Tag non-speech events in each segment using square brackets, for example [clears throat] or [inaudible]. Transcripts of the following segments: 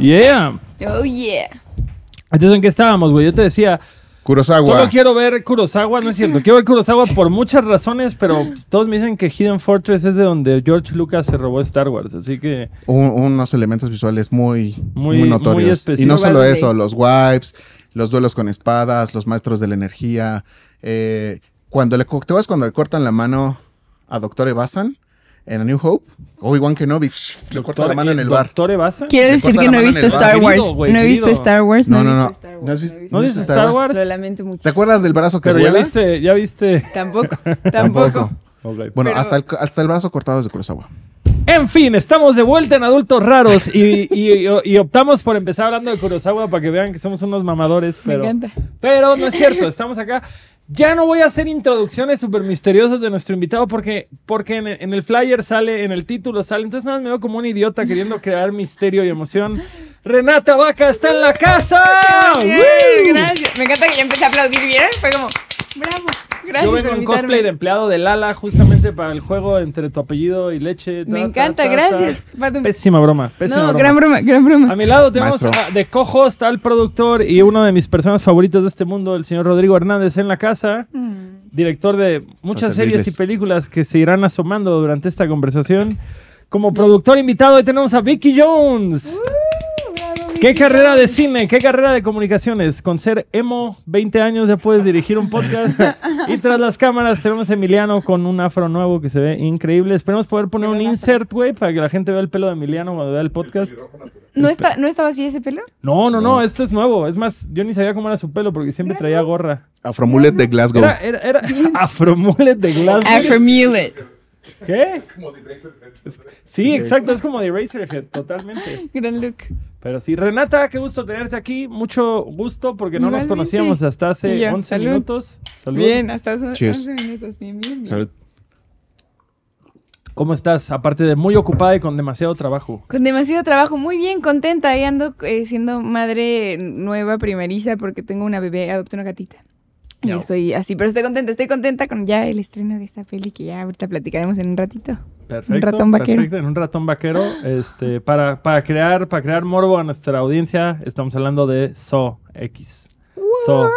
Yeah. Oh, yeah. Entonces, ¿en qué estábamos, güey? Yo te decía, Kurosawa. solo quiero ver Kurosawa, no es cierto. Quiero ver Kurosawa por muchas razones, pero todos me dicen que Hidden Fortress es de donde George Lucas se robó Star Wars. Así que, Un- unos elementos visuales muy, Muy- muy, muy notorios. específicos. y no solo eso, los wipes, los duelos con espadas, los maestros de la energía. eh, cuando le, ¿Te acuerdas cuando le cortan la mano a Doctor Evasan en A New Hope? Obi-Wan Kenobi le corta la mano en el bar. ¿Doctor Evasa? Quiero decir que no he visto. Star Wars. No he visto. Star Wars. No, No, he no, visto no. Star Wars. ¿No has he visto- visto ¿No dices Star Wars? Lo lamento mucho. ¿Te acuerdas del brazo que Pero ya vuela? viste, ya viste. Tampoco. [laughs] Tampoco. Bueno, Pero- hasta, el, hasta el brazo cortado es de Kurosawa. En fin, estamos de vuelta en Adultos Raros y, y- y optamos por empezar hablando de Kurosawa para que vean que somos unos mamadores, Me pero, encanta. pero no es cierto, estamos acá. Ya no voy a hacer introducciones súper misteriosas de nuestro invitado porque, porque en, en el flyer sale, en el título sale, entonces nada más me veo como un idiota queriendo crear misterio y emoción. Renata Vaca está en la casa. Gracias. Me encanta que ya empecé a aplaudir, ¿vieron? Fue como, bravo. Gracias Yo por vengo en cosplay de empleado de Lala justamente para el juego entre tu apellido y leche. Me Ta, ta, encanta, ta, ta. gracias. Pésima broma, pésima No, broma. gran broma, gran broma. A mi lado tenemos a- de co-host al productor y uno de mis personas favoritos de este mundo, el señor Rodrigo Hernández en la casa, Mm. director de muchas series y películas que se irán asomando durante esta conversación. Como productor invitado hoy tenemos a Vicky Jones. ¿Qué carrera de cine? ¿Qué carrera de comunicaciones? Con ser emo, 20 años ya puedes dirigir un podcast. y tras las cámaras tenemos a Emiliano con un afro nuevo que se ve increíble. Esperemos poder poner un insert, güey, para que la gente vea el pelo de Emiliano cuando vea el podcast. ¿No, está, ¿No estaba así ese pelo? No, no, no, esto es nuevo. Es más, yo ni sabía cómo era su pelo porque siempre traía gorra. Afromulet de Glasgow. Era, era, era [laughs] afromulet de Glasgow. Afromulet. ¿Qué? Sí, exacto, es como de Razorhead, totalmente. [laughs] Gran look. Pero sí, Renata, qué gusto tenerte aquí. Mucho gusto porque no nos conocíamos hasta hace Y yo, 11 salud. minutos. Salud. Bien, hasta hace Cheers. 11 minutos. Bien, bien, bien. Salud. ¿Cómo estás? Aparte de muy ocupada y con demasiado trabajo. Con demasiado trabajo, muy bien, contenta. Ahí ando eh, siendo madre nueva, primeriza, porque tengo una bebé, adopté una gatita. Y estoy así, pero estoy contenta, estoy contenta con ya el estreno de esta peli que ya ahorita platicaremos en un ratito. Perfecto. ratón vaquero. Perfecto, en un ratón vaquero. Este, para, para, crear, para crear morbo a nuestra audiencia, estamos hablando de So X. So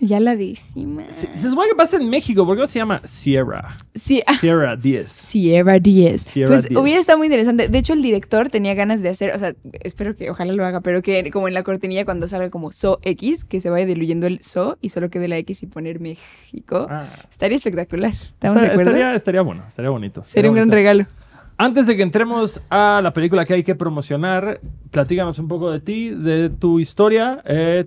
10. Ya la décima. Se, se supone que pasa en México, ¿por qué no se llama Sierra? Sí, [laughs] Sierra 10. Sierra 10. Sierra pues 10. hubiera estado muy interesante. De hecho, el director tenía ganas de hacer, o sea, espero que ojalá lo haga, pero que como en la cortinilla cuando salga como So X, que se vaya diluyendo el So y solo quede la X y poner México. Ah, Estaría espectacular. ¿Estamos de esta- acuerdo? estaría, estaría bueno, estaría bonito. Sería un gran regalo. Antes de que entremos a la película que hay que promocionar, platícanos un poco de ti, de tu historia. Eh,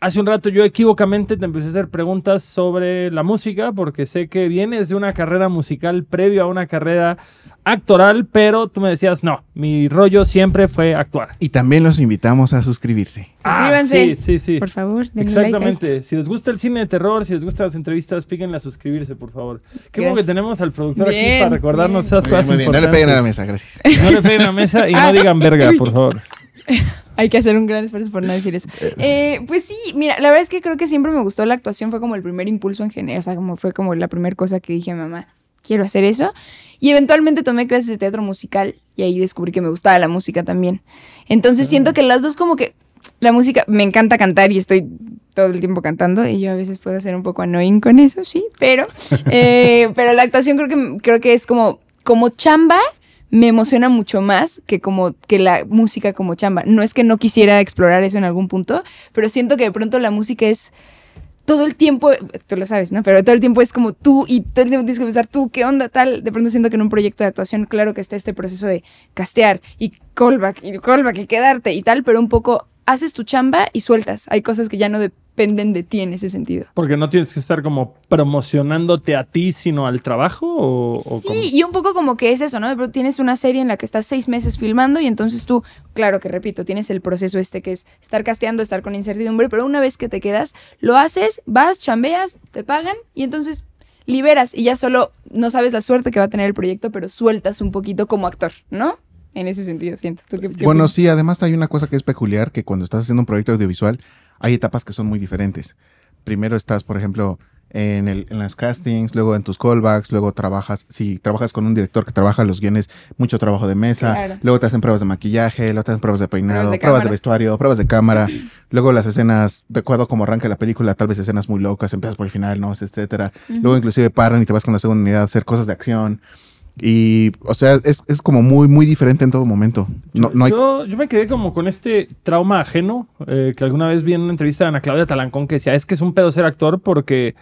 hace un rato yo equivocamente te empecé a hacer preguntas sobre la música, porque sé que vienes de una carrera musical previo a una carrera actoral, pero tú me decías, no, mi rollo siempre fue actuar. Y también los invitamos a suscribirse. Suscríbanse. Ah, sí, sí, sí. Por favor, denle like a Exactamente. esto. si les gusta el cine de terror, si les gustan las entrevistas, píquenle a suscribirse, por favor. Qué bueno que tenemos al productor aquí para recordarnos bien. esas Muy bien, cosas muy bien. No le peguen a la mesa, gracias. No le peguen a la mesa y no [laughs] digan verga, por favor. [laughs] Hay que hacer un gran esfuerzo por no decir eso. Eh, pues sí, mira, la verdad es que creo que siempre me gustó la actuación, fue como el primer impulso en general, o sea, como fue como la primera cosa que dije a mamá, quiero hacer eso. Y eventualmente tomé clases de teatro musical y ahí descubrí que me gustaba la música también. Entonces siento que las dos como que la música, me encanta cantar y estoy todo el tiempo cantando y yo a veces puedo ser un poco annoying con eso, sí, pero, [laughs] eh, pero la actuación creo que, creo que es como, como chamba, me emociona mucho más que como que la música como chamba. No es que no quisiera explorar eso en algún punto, pero siento que de pronto la música es todo el tiempo, tú lo sabes, ¿no? Pero todo el tiempo es como tú y todo el tiempo tienes que pensar tú, ¿qué onda tal? De pronto siento que en un proyecto de actuación, claro que está este proceso de castear y callback y callback y quedarte y tal, pero un poco haces tu chamba y sueltas. Hay cosas que ya no dependen de ti en ese sentido. Porque no tienes que estar como promocionándote a ti, sino al trabajo. O, o Sí, y un poco como que es eso, ¿no? De pronto tienes una serie en la que estás seis meses filmando y entonces tú, claro que repito, tienes el proceso este que es estar casteando, estar con incertidumbre, pero una vez que te quedas, lo haces, vas, chambeas, te pagan y entonces liberas y ya solo no sabes la suerte que va a tener el proyecto, pero sueltas un poquito como actor, ¿no? En ese sentido, siento. ¿Tú qué- qué Bueno, opinas? sí, además hay una cosa que es peculiar, que cuando estás haciendo un proyecto audiovisual hay etapas que son muy diferentes. Primero estás, por ejemplo, en, el, en los castings, luego en tus callbacks, luego trabajas, si trabajas con un director que trabaja los guiones, mucho trabajo de mesa, Claro. luego te hacen pruebas de maquillaje, luego te hacen pruebas de peinado, Pruebas de pruebas de, cámara. vestuario, pruebas de cámara, luego las escenas, de acuerdo a cómo arranca la película, tal vez escenas muy locas, empiezas por el final, ¿no? etcétera. Luego inclusive paran y te vas con la segunda unidad a hacer cosas de acción. Y, o sea, es, es como muy, muy diferente en todo momento. No, no hay... yo, yo me quedé como con este trauma ajeno eh, que alguna vez vi en una entrevista de Ana Claudia Talancón que decía, es que es un pedo ser actor porque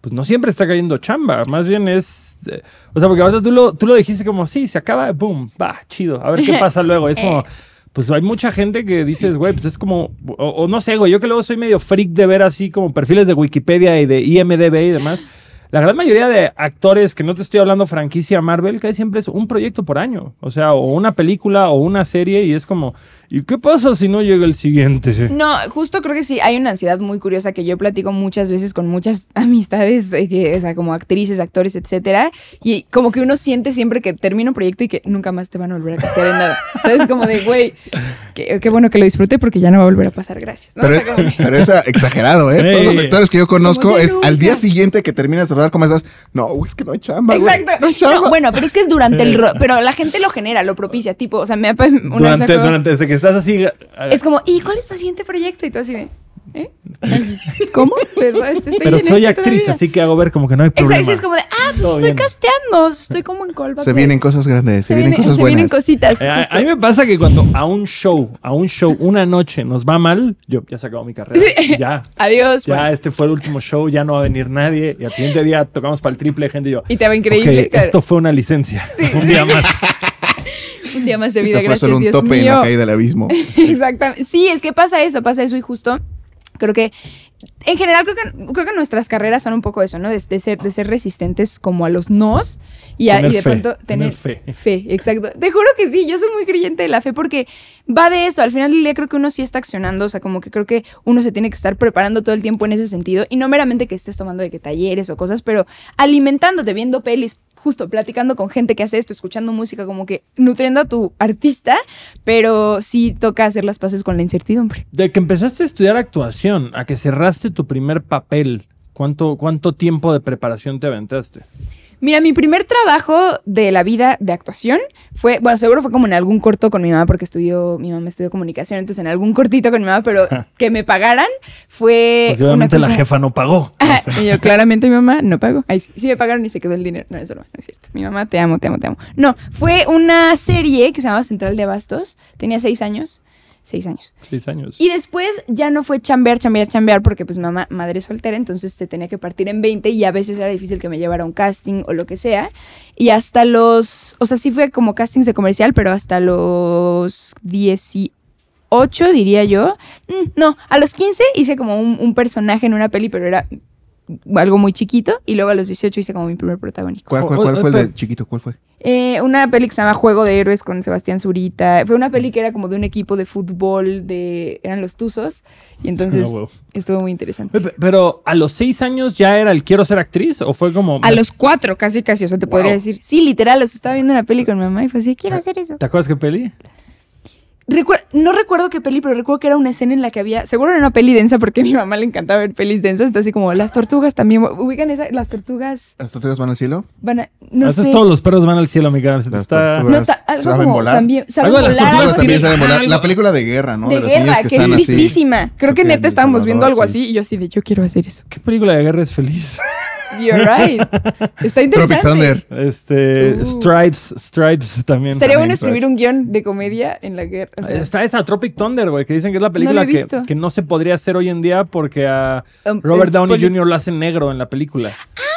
pues no siempre está cayendo chamba, más bien es... eh, o sea, porque ahorita tú lo, tú lo dijiste como, sí, se acaba, boom, va, chido, a ver qué [laughs] pasa luego. Es como... Pues hay mucha gente que dices, güey, pues es como, o, o no sé, güey, yo que luego soy medio freak de ver así como perfiles de Wikipedia y de IMDB y demás. La gran mayoría de actores, que no te estoy hablando franquicia Marvel, que siempre es un proyecto por año. O sea, o una película o una serie y es como, ¿y qué pasa si no llega el siguiente? No, justo creo que sí, hay una ansiedad muy curiosa que yo platico muchas veces con muchas [laughs] amistades, eh, que, o sea, como actrices, actores, etcétera, y como que uno siente siempre que termina un proyecto y que nunca más te van a volver a castear en nada. [laughs] ¿Sabes? Como de, güey, qué, qué bueno que lo disfrute porque ya no va a volver a pasar, gracias. ¿no? O Pero, sea, como que- pero es exagerado, ¿eh? Sí. Todos los actores que yo conozco es al día siguiente que terminas de rodar, como estás? No, güey, es que no hay chamba, güey. Exacto. No hay chamba. No, bueno, pero es que es durante el... ro- Pero la gente lo genera, lo propicia. Tipo, o sea, me una vez me Durante, acuerdo- durante, desde que estás así... Es como, ¿y cuál es tu siguiente proyecto? Y tú así de, ¿eh? Así, ¿Cómo? Pero, este, estoy pero en soy este actriz, todavía. así que hago ver como que no hay problema. Exacto, sí, es como de, ah, pues Todo estoy bien. casteando, estoy como en callback. Se vienen cosas grandes, se, vienen viene- cosas se vienen buenas. cositas. Eh, a, a mí me pasa que cuando a un show, a un show, una noche nos va mal, yo ya se acabó mi carrera. Sí. Ya. [laughs] Adiós. Ya, bueno. este fue el último show, ya no va a venir nadie. Y al siguiente día tocamos para el triple gente y yo. Y te va increíble. claro. esto fue una licencia. Un día más. [laughs] [laughs] Un día más de vida, Esto fue gracias solo un Dios tope en mío. la caída del abismo. [laughs] Exactamente. Sí, es que pasa eso, pasa eso y justo creo que en general creo que, creo que nuestras carreras son un poco eso, ¿no? De, de ser, de ser resistentes como a los nos y, a- y de fe, pronto tener tener, fe. fe. Exacto. Te juro que sí, yo soy muy creyente de la fe porque va de eso. Al final del día creo que uno sí está accionando, o sea, como que creo que uno se tiene que estar preparando todo el tiempo en ese sentido y no meramente que estés tomando de que talleres o cosas, pero alimentándote, viendo pelis, justo platicando con gente que hace esto, escuchando música, como que nutriendo a tu artista, pero sí toca hacer las paces con la incertidumbre. De que empezaste a estudiar actuación a que cerraste tu primer papel, ¿cuánto, cuánto tiempo de preparación te aventaste? Mira, mi primer trabajo de la vida de actuación fue, bueno, seguro fue como en algún corto con mi mamá, porque estudió, mi mamá estudió comunicación, entonces en algún cortito con mi mamá, pero que me pagaran fue... Porque una obviamente la jefa no pagó. Y yo, claramente mi mamá no pagó. Ay, sí, sí me pagaron y se quedó el dinero. No, es broma, no es cierto. Mi mamá, te amo, te amo, te amo. No, fue una serie que se llamaba Central de Abastos. Tenía seis años. Seis años. Seis años. Y después ya no fue chambear, chambear, chambear, porque pues mamá, madre soltera, entonces se tenía que partir en 20 y a veces era difícil que me llevara a un casting o lo que sea. Y hasta los, o sea, sí fue como castings de comercial, pero hasta los 18, diría yo. Mm, No, a los 15 hice como un, un personaje en una peli, pero era algo muy chiquito. Y luego a los 18 hice como mi primer protagónico. ¿Cuál, cuál, cuál o- fue el del chiquito? ¿Cuál fue? Eh, una peli que se llama Juego de Héroes con Sebastián Zurita. Fue una peli que era como de un equipo de fútbol, de eran los Tuzos. Y entonces [laughs] Ah, estuvo muy interesante. Pe- Pero a los seis años ya era el quiero ser actriz o fue como. A los cuatro, casi, casi. O sea, te Wow. podría decir. Sí, literal, los estaba viendo una peli con mi mamá y fue así, quiero hacer eso. ¿Te acuerdas qué peli? Recuer- no recuerdo qué peli, pero recuerdo que era una escena en la que había. Seguro era una peli densa porque a mi mamá le encantaba ver pelis densas. Entonces, así como las tortugas también. Ubican esa, las tortugas ¿Las tortugas van al cielo? van a. No Haces sé. todos los perros van al cielo, mi cara. Se te Las está- tortugas. No, ta- algo ¿Saben como volar? también. ¿saben Algo de las tortugas Algo también saben volar. La película de guerra, ¿no? de los niños guerra, que, que, es tristísima. Creo que que neta estábamos viendo algo así y yo así de yo quiero hacer eso. ¿Qué película de guerra es feliz? You're right. Está interesante. Tropic Thunder. Este. Uh. Stripes. Stripes también. Estaría bueno escribir un guion de comedia en la guerra. o sea, Está esa Tropic Thunder, güey, que dicen que es la película he que, que no se podría hacer hoy en día porque a um, Robert Downey Jr. lo hace negro en la película. No la he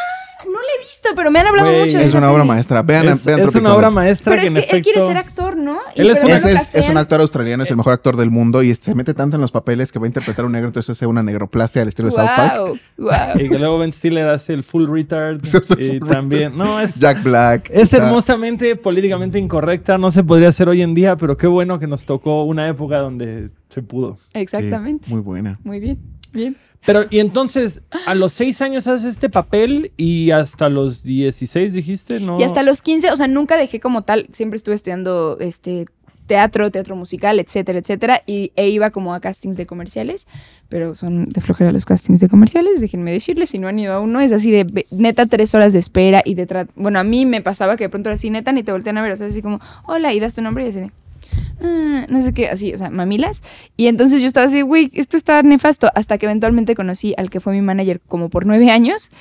visto, pero me han hablado Güey, mucho de Es esa una obra peli. maestra. Vean, es vean es Tropic una obra Thunder. maestra Pero que es en que él quiere efecto- ser actor, ¿no? Y Él es pero un- ya Ese lo es, es castean. un actor australiano, es el mejor actor del mundo y se mete tanto en los papeles que va a interpretar a un negro, entonces hace una negroplastia al estilo de South Park. [laughs] Y que luego Ben Stiller hace el full retard. [laughs] Hace y full también. No, es. Jack Black. Es está- hermosamente políticamente incorrecta, no se podría hacer hoy en día, pero qué bueno que nos tocó una época donde se pudo. sí, Exactamente. muy buena. Muy bien, bien. Pero, y entonces, a los seis años haces este papel y hasta los 16 dijiste, ¿no? Y hasta los 15, o sea, nunca dejé como tal, siempre estuve estudiando este teatro, teatro musical, etcétera, etcétera, y, e iba como a castings de comerciales, pero son de flojera los castings de comerciales, déjenme decirles, si no han ido a uno, es así de neta tres horas de espera y de bueno, a mí me pasaba que de pronto era así, neta, ni te voltean a ver, o sea, así como, hola, y das tu nombre y así de, "Ah", no sé qué, así, o sea, mamilas, y entonces yo estaba así, güey, esto está nefasto, hasta que eventualmente conocí al que fue mi manager como por nueve años.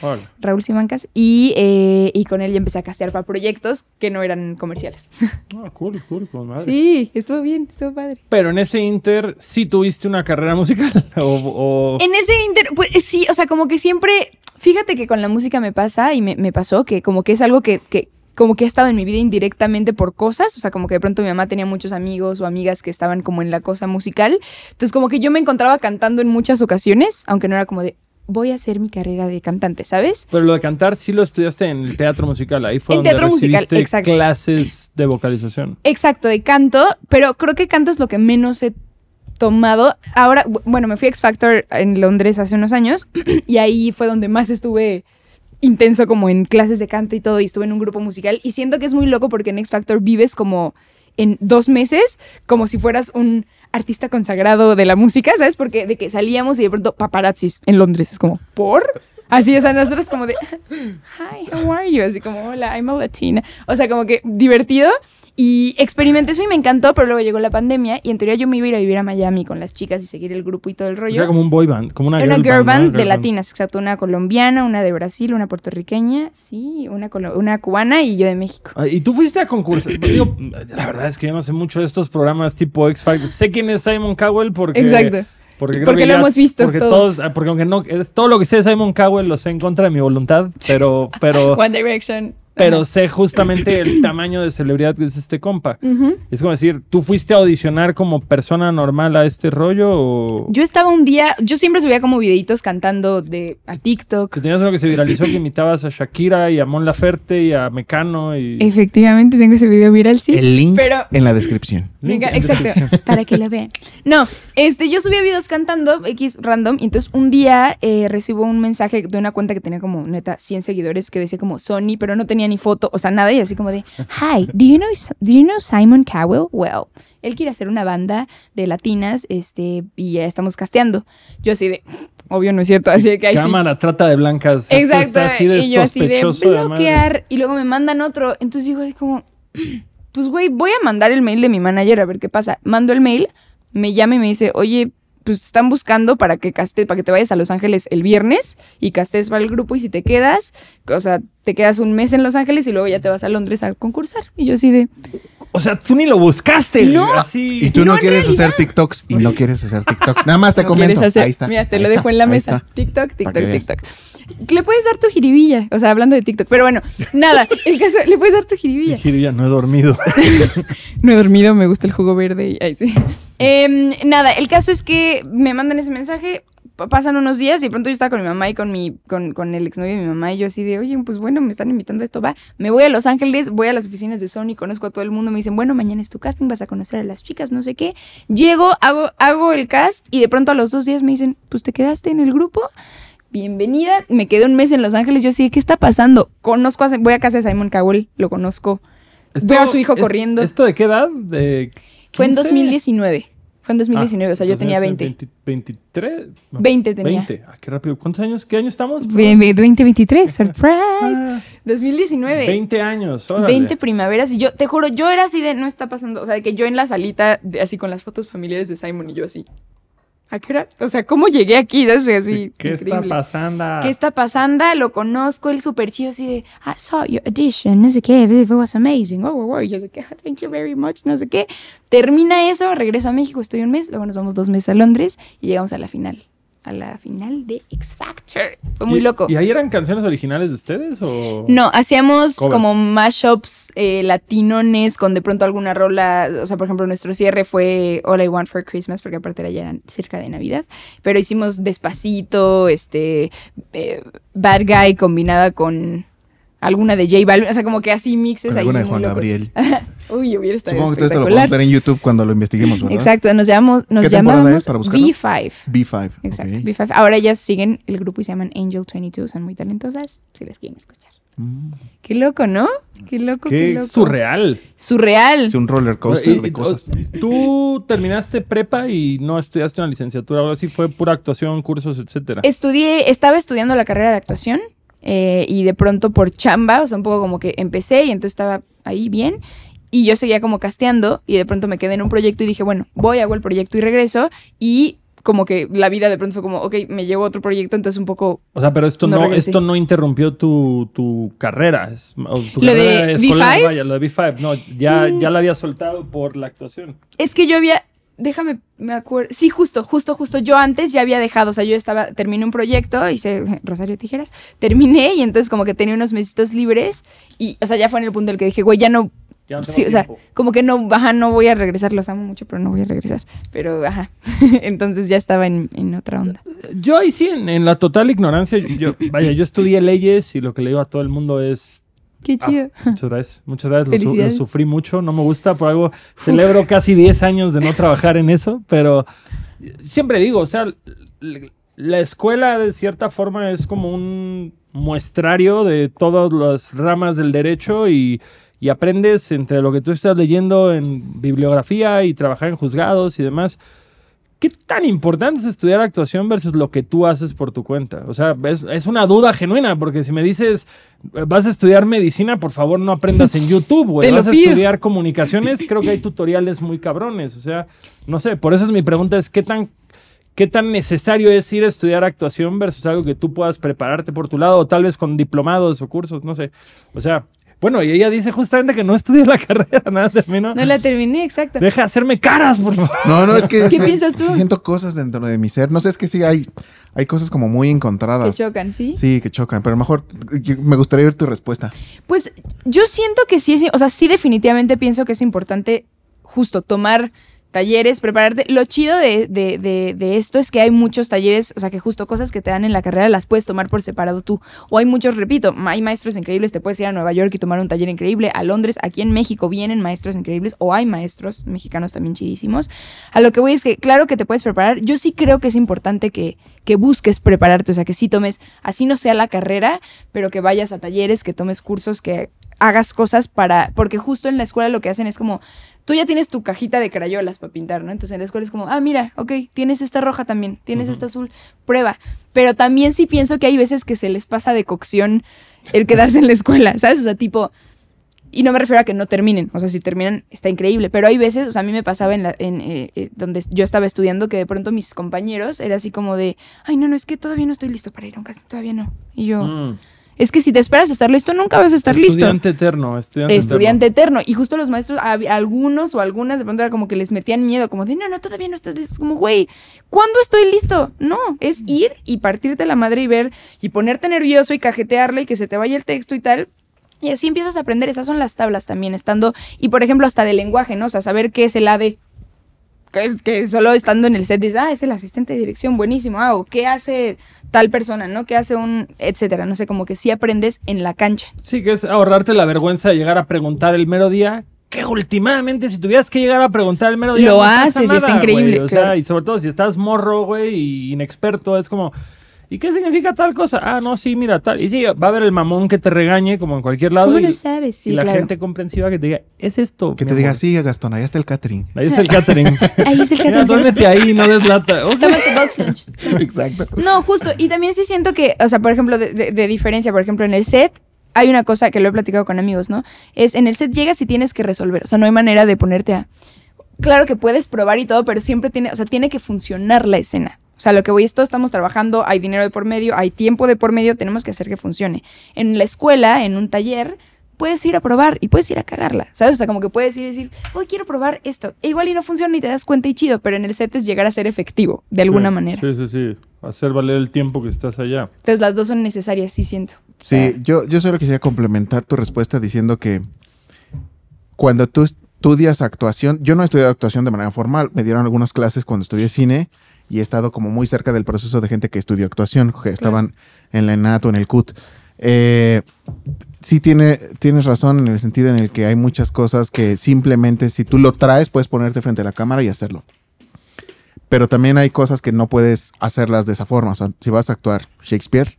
Raúl Simancas, y, eh, y con él ya empecé a castear para proyectos que no eran comerciales. [laughs] Ah, cool, cool, con madre. Sí, estuvo bien, estuvo padre. Pero en ese inter sí tuviste una carrera musical. [laughs] o, o- En ese inter, pues sí, o sea, como que siempre, fíjate que con la música me pasa y me, me pasó que como que es algo que, que como que ha estado en mi vida indirectamente por cosas, o sea, como que de pronto mi mamá tenía muchos amigos o amigas que estaban como en la cosa musical, entonces como que yo me encontraba cantando en muchas ocasiones, aunque no era como de, voy a hacer mi carrera de cantante, ¿sabes? Pero lo de cantar sí lo estudiaste en el teatro musical. Ahí fue En donde teatro musical, exacto. clases de vocalización. Exacto, de canto, pero creo que canto es lo que menos he tomado. Ahora, bu- bueno, me fui a X Factor en Londres hace unos años [clears throat] y ahí fue donde más estuve intenso como en clases de canto y todo y estuve en un grupo musical y siento que es muy loco porque en X Factor vives como en dos meses como si fueras un artista consagrado de la música, ¿sabes? Porque de que salíamos y de pronto paparazzis en Londres, es como, ¿por? Así, o sea, nosotros como de, hi, how are you? Así como, hola, I'm a Latina. O sea, como que divertido. Y experimenté eso y me encantó, pero luego llegó la pandemia y en teoría yo me iba a ir a vivir a Miami con las chicas y seguir el grupo y todo el rollo. Era como un boy band, como una, una girl band de Girl latinas, exacto. Una colombiana, una de Brasil, una puertorriqueña, sí, una, una cubana y yo de México. Ah, Y tú fuiste a concursar. Digo, la verdad es que yo no sé mucho de estos programas tipo X Factor. Sé quién es Simon Cowell porque. Exacto. Porque, creo Porque que lo ya- hemos visto porque todos. ah, porque aunque no. Es, todo lo que sé de Simon Cowell lo sé en contra de mi voluntad. Pero. Pero. [laughs] One Direction. Pero Ajá. sé justamente el tamaño de celebridad que es este compa. Ujú. Es como decir, ¿tú fuiste a audicionar como persona normal a este rollo o Yo estaba un día, yo siempre subía como videitos cantando de a TikTok. que tenías uno que se viralizó que imitabas a Shakira y a Mon Laferte y a Mecano y Efectivamente, tengo ese video viral, sí. El link Pero en la descripción. Link exacto, descripción. para que lo vean. No, este, yo subía videos cantando X random y entonces un día eh, recibo un mensaje de una cuenta que tenía como neta 100 seguidores que decía como Sony, pero no tenía ni foto, o sea, nada y así como de, "Hi, do you know do you know Simon Cowell? Well, él quiere hacer una banda de latinas, este, y ya estamos casteando." Yo así de, obvio no es cierto, así de que ahí sí. cámara trata de blancas. Exacto. así de y yo así de bloquear. Y luego me mandan otro. Entonces digo así como, [clears throat] pues güey, voy a mandar el mail de mi manager a ver qué pasa. Mando el mail, me llama y me dice, oye, pues están buscando para que castes, para que te vayas a Los Ángeles el viernes y castes para el grupo y si te quedas, o sea, te quedas un mes en Los Ángeles y luego ya te vas a Londres a concursar. Y yo así de, O sea, tú ni lo buscaste. No. Así. Y tú no, quieres hacer TikToks y no quieres hacer TikToks. Nada más te "¿No comento. quieres hacer?". Ahí está. Mira, te ahí lo está, dejo en la mesa. está. TikTok, TikTok. TikTok. Le puedes dar tu jiribilla, o sea, hablando de TikTok. Pero bueno, nada, [laughs] el caso, le puedes dar tu jiribilla. Ya no he dormido. [laughs] No he dormido, me gusta el jugo verde y ay, sí. [laughs] Em, nada, el caso es que me mandan ese mensaje, pasan unos días y de pronto yo estaba con mi mamá y con mi con, con el exnovio de mi mamá y yo así de, oye, pues bueno, me están invitando a esto, va. Me voy a Los Ángeles, voy a las oficinas de Sony, conozco a todo el mundo, me dicen, bueno, mañana es tu casting, vas a conocer a las chicas, no sé qué. Llego, hago, hago el cast y de pronto a los dos días me dicen, pues te quedaste en el grupo. Bienvenida, me quedé un mes en Los Ángeles, yo así, ¿qué está pasando? Conozco, a, voy a casa de Simon Cowell, lo conozco. Veo a su hijo es- corriendo. ¿Esto de qué edad? ¿De Fue en 15? 2019. Fue en 2019, o sea, yo Ah, tenía 20. 20, 23. No, 20 tenía. 20. Ah, qué rápido. ¿Cuántos años? ¿Qué año estamos? Ve- ve- 2023, surprise. Ah, 2019. 20 años. órale. 20 primaveras y yo, te juro, yo era así de, no está pasando, o sea, de que yo en la salita, de- así con las fotos familiares de Simon y yo así. ¿A qué hora? O sea, ¿cómo llegué aquí? Así, así ¿Qué increíble. está pasando? ¿Qué está pasando? Lo conozco, el super chido así de, I saw your audition, no sé qué, it was amazing, oh, oh, oh", y yo sé que, "Ah, thank you very much, no sé qué. Termina eso, regreso a México, estoy un mes, luego nos vamos dos meses a Londres y llegamos a la final, a la final de X Factor. Fue muy ¿Y- loco. ¿Y ahí eran canciones originales de ustedes o...? No, hacíamos Covers. como mashups eh, latinones con de pronto alguna rola. O sea, por ejemplo, nuestro cierre fue All I Want for Christmas, porque aparte era ya eran cerca de Navidad. Pero hicimos Despacito, este, eh, Bad Guy combinada con alguna de J Balvin. O sea, como que así mixes Con ahí. alguna de Juan locos. Gabriel. [laughs] Uy, hubiera estado Supongo que todo esto lo podemos ver en YouTube cuando lo investiguemos, ¿verdad? Exacto, nos llamamos, nos ¿Qué temporada llamamos es para buscarlo? B5. B5. Exacto, ok. B5. Ahora ellas siguen el grupo y se llaman Angel 22, son muy talentosas, si les quieren escuchar. Mm. Qué loco, ¿no? Qué loco, qué, Qué loco. surreal. Surreal. Es un roller coaster de cosas. Tú terminaste prepa y no estudiaste una licenciatura, algo así, fue pura actuación, cursos, etcétera. Estudié, estaba estudiando la carrera de actuación eh, y de pronto por chamba, o sea, un poco como que empecé y entonces estaba ahí bien y yo seguía como casteando y de pronto me quedé en un proyecto y dije, bueno, voy, hago el proyecto y regreso y como que la vida de pronto fue como, ok, me llegó otro proyecto, entonces un poco... O sea, pero esto No esto no interrumpió tu, tu carrera. tu ¿Lo carrera de escolar, V5? Vaya, lo de V5. No, ya, Mm. ya la había soltado por la actuación. Es que yo había, déjame, me acuerdo, sí, justo, justo, justo, yo antes ya había dejado, o sea, yo estaba, terminé un proyecto, hice [laughs] Rosario Tijeras, terminé y entonces como que tenía unos mesitos libres y, o sea, ya fue en el punto en el que dije, güey, ya no Ya no Sí, o sea, como que no, ajá, no voy a regresar, los amo mucho, pero no voy a regresar. Pero, ajá, [laughs] entonces ya estaba en, en otra onda. Yo ahí sí, en, en la total ignorancia, yo, vaya, yo estudié leyes y lo que le digo a todo el mundo es, Qué Ah, chido. muchas gracias, muchas gracias, lo, su- lo sufrí mucho, no me gusta, por algo celebro casi 10 años de no trabajar en eso, pero siempre digo, o sea, la escuela de cierta forma es como un muestrario de todas las ramas del derecho y, y aprendes entre lo que tú estás leyendo en bibliografía y trabajar en juzgados y demás. ¿Qué tan importante es estudiar actuación versus lo que tú haces por tu cuenta? O sea, es, es una duda genuina, porque si me dices, vas a estudiar medicina, por favor no aprendas en [laughs] YouTube, güey. Vas a pido. estudiar comunicaciones, creo que hay tutoriales muy cabrones. O sea, no sé, por eso es mi pregunta, es qué tan, qué tan necesario es ir a estudiar actuación versus algo que tú puedas prepararte por tu lado, o tal vez con diplomados o cursos, no sé. O sea, bueno, y ella dice justamente que no estudió la [laughs] carrera, nada, terminó. No la terminé, exacto. Deja de hacerme caras, por favor. No, no, es que ¿Qué piensas tú? siento cosas dentro de mi ser. No sé, es que sí hay, hay cosas como muy Que encontradas. chocan, ¿sí? Sí, que chocan, pero mejor yo- me gustaría ver tu respuesta. Pues yo siento que sí, es, o sea, sí definitivamente pienso que es importante justo tomar talleres, prepararte. Lo chido de, de- de- de esto es que hay muchos talleres, o sea, que justo cosas que te dan en la carrera las puedes tomar por separado tú. O hay muchos, repito, hay maestros increíbles, te puedes ir a Nueva York y tomar un taller increíble, a Londres, aquí en México vienen maestros increíbles, o hay maestros mexicanos también chidísimos. A lo que voy es que, claro que te puedes preparar, yo sí creo que es importante que, que busques prepararte, o sea, que sí tomes, así no sea la carrera, pero que vayas a talleres, que tomes cursos, que hagas cosas para, porque justo en la escuela lo que hacen es como, tú ya tienes tu cajita de crayolas para pintar, ¿no? Entonces en la escuela es como, ah, mira, ok, tienes esta roja también, tienes esta azul, prueba. Pero también sí pienso que hay veces que se les pasa de cocción el quedarse en la escuela, ¿sabes? O sea, tipo, y no me refiero a que no terminen, o sea, si terminan está increíble, pero hay veces, o sea, a mí me pasaba en, la, en eh, eh, donde yo estaba estudiando que de pronto mis compañeros era así como de, ay, no, no, es que todavía no estoy listo para ir a un casting, todavía no. Y yo, Mm. Es que si te esperas a estar listo, nunca vas a estar listo. Estudiante eterno, estudiante, Estudiante eterno. Y justo los maestros, hab- algunos o algunas de pronto era como que les metían miedo, como de, no, no, todavía no estás listo. Es como, güey, ¿cuándo estoy listo? No, es ir y partirte la madre y ver y ponerte nervioso y cajetearle y que se te vaya el texto y tal. Y así empiezas a aprender. Esas son las tablas también, estando. Y por ejemplo, hasta de lenguaje, ¿no? O sea, saber qué es el AD. Es, que solo estando en el set dices, ah, es el asistente de dirección, buenísimo. Ah, o qué hace tal persona, ¿no? ¿Qué hace un. etcétera? No sé, como que sí aprendes en la cancha. Sí, que es ahorrarte la vergüenza de llegar a preguntar el mero día. Que últimamente, si tuvieras que llegar a preguntar el mero día. Lo no pasa haces está increíble, güey. O sea, claro. y sobre todo si estás morro, güey, y inexperto, es como. ¿Y qué significa tal cosa? Ah, no, sí, mira, tal. Y sí, va a haber el mamón que te regañe, como en cualquier lado. ¿Cómo y, lo sabes? Sí, y la claro. gente comprensiva que te diga, es esto. Que te diga, amor". sí, Gastón, ahí está el catering. Ahí está el catering. [laughs] Ahí es el catering. duérmete ahí, no des lata. [laughs] Ok. Tómate box lunch. [laughs] Exacto. No, justo. Y también sí siento que, o sea, por ejemplo, de, de- de diferencia, por ejemplo, en el set hay una cosa que lo he platicado con amigos, ¿no? Es en el set llegas y tienes que resolver. O sea, no hay manera de ponerte a. Claro que puedes probar y todo, pero siempre tiene, o sea, tiene que funcionar la escena. O sea, lo que voy es, todos estamos trabajando, hay dinero de por medio, hay tiempo de por medio, tenemos que hacer que funcione. En la escuela, en un taller, puedes ir a probar y puedes ir a cagarla, ¿sabes? O sea, como que puedes ir y decir, hoy quiero probar esto. E igual y no funciona y te das cuenta y chido, pero en el set es llegar a ser efectivo, de alguna Sí, manera. Sí, sí, sí. Hacer valer el tiempo que estás allá. Entonces las dos son necesarias, sí siento. Sí, yo, yo solo quisiera complementar tu respuesta diciendo que cuando tú estudias actuación, yo no he estudiado actuación de manera formal, me dieron algunas clases cuando estudié cine y he estado como muy cerca del proceso de gente que estudió actuación, que estaban en la ENAT o en el CUT. Eh, sí tiene, tienes razón en el sentido en el que hay muchas cosas que simplemente si tú lo traes puedes ponerte frente a la cámara y hacerlo. Pero también hay cosas que no puedes hacerlas de esa forma. O sea, si vas a actuar Shakespeare,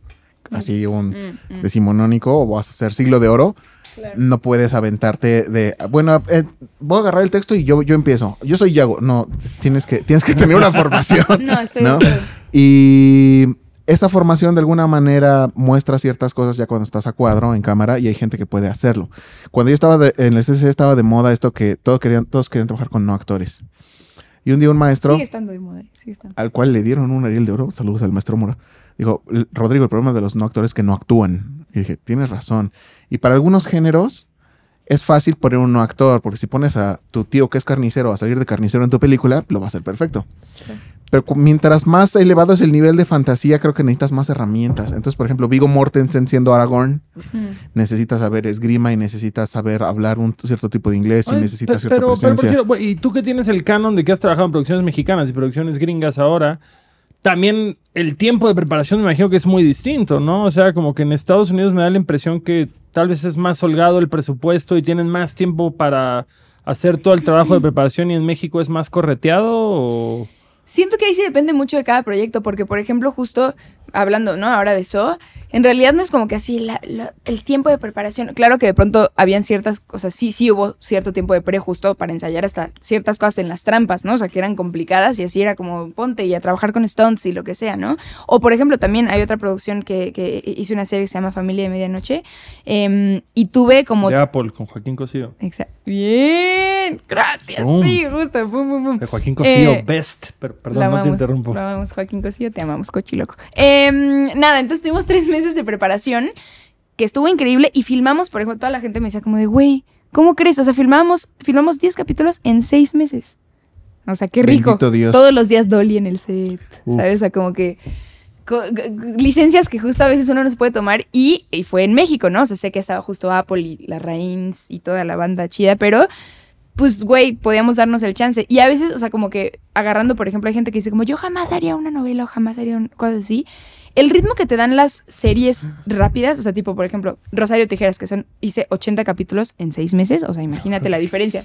así un Mm, mm, decimonónico o vas a hacer siglo de oro, claro. no puedes aventarte de, bueno, eh, voy a agarrar el texto y yo, yo empiezo. Yo soy Yago. No, tienes que, tienes que tener una formación. [laughs] No, estoy ¿no? de. Y esa formación de alguna manera muestra ciertas cosas ya cuando estás a cuadro en cámara y hay gente que puede hacerlo. Cuando yo estaba de- en el CCC estaba de moda esto que todos querían, todos querían trabajar con no actores. Y un día un maestro Sigue estando de moda, sigue estando. al cual le dieron un Ariel de Oro, saludos al maestro Mura, dijo, "L- Rodrigo, el problema de los no actores es que no actúan. Y dije, tienes razón. Y para algunos géneros es fácil poner un no actor, porque si pones a tu tío que es carnicero a salir de carnicero en tu película, lo va a hacer perfecto. Pero mientras más elevado es el nivel de fantasía, creo que necesitas más herramientas. Entonces, por ejemplo, Vigo Mortensen siendo Aragorn, Mm. necesitas saber esgrima y necesitas saber hablar un cierto tipo de inglés y necesitas pe- cierta pero, pero, presencia. güey, y tú que tienes el canon de que has trabajado en producciones mexicanas y producciones gringas ahora, también el tiempo de preparación me imagino que es muy distinto, ¿no? O sea, como que en Estados Unidos me da la impresión que tal vez es más holgado el presupuesto y tienen más tiempo para hacer todo el trabajo de preparación y en México es más correteado. Siento que ahí sí depende mucho de cada proyecto, porque por ejemplo, justo hablando, ¿no? Ahora de eso, en realidad no es como que así la- la- el tiempo de preparación. Claro que de pronto habían ciertas cosas, sí, sí hubo cierto tiempo de pre justo para ensayar hasta ciertas cosas en las trampas, ¿no? O sea, que eran complicadas y así era como ponte y a trabajar con stunts y lo que sea, ¿no? O por ejemplo, también hay otra producción que, que hice una serie que se llama Familia de Medianoche em, y tuve como... De Apple con Joaquín Cosío. Bien, gracias, Boom. sí, justo, pum, pum, pum. De Joaquín Cosío, Eh, best. Perdón, no te interrumpo. Lo amamos, Joaquín Cosío, te amamos, cochiloco. Em, nada, entonces tuvimos tres [laughs] meses de preparación, que estuvo increíble, y filmamos, por ejemplo, toda la gente me decía como de, güey, ¿cómo crees? O sea, filmamos, filmamos 10 capítulos en seis meses. O sea, qué rico. Dios. Todos los días Dolly en el set, Uf. ¿sabes? O sea, como que licencias que justo a veces uno no se puede tomar y, y fue en México, ¿no? O sea, sé que estaba justo Apple y la Reigns y toda la banda chida, pero pues, güey, podíamos darnos el chance. Y a veces, o sea, como que agarrando, por ejemplo, hay gente que dice como yo jamás haría una novela o jamás haría un- cosas así. El ritmo que te dan las series rápidas, o sea, tipo, por ejemplo, Rosario Tijeras, que son, hice 80 capítulos en seis meses, o sea, imagínate la diferencia.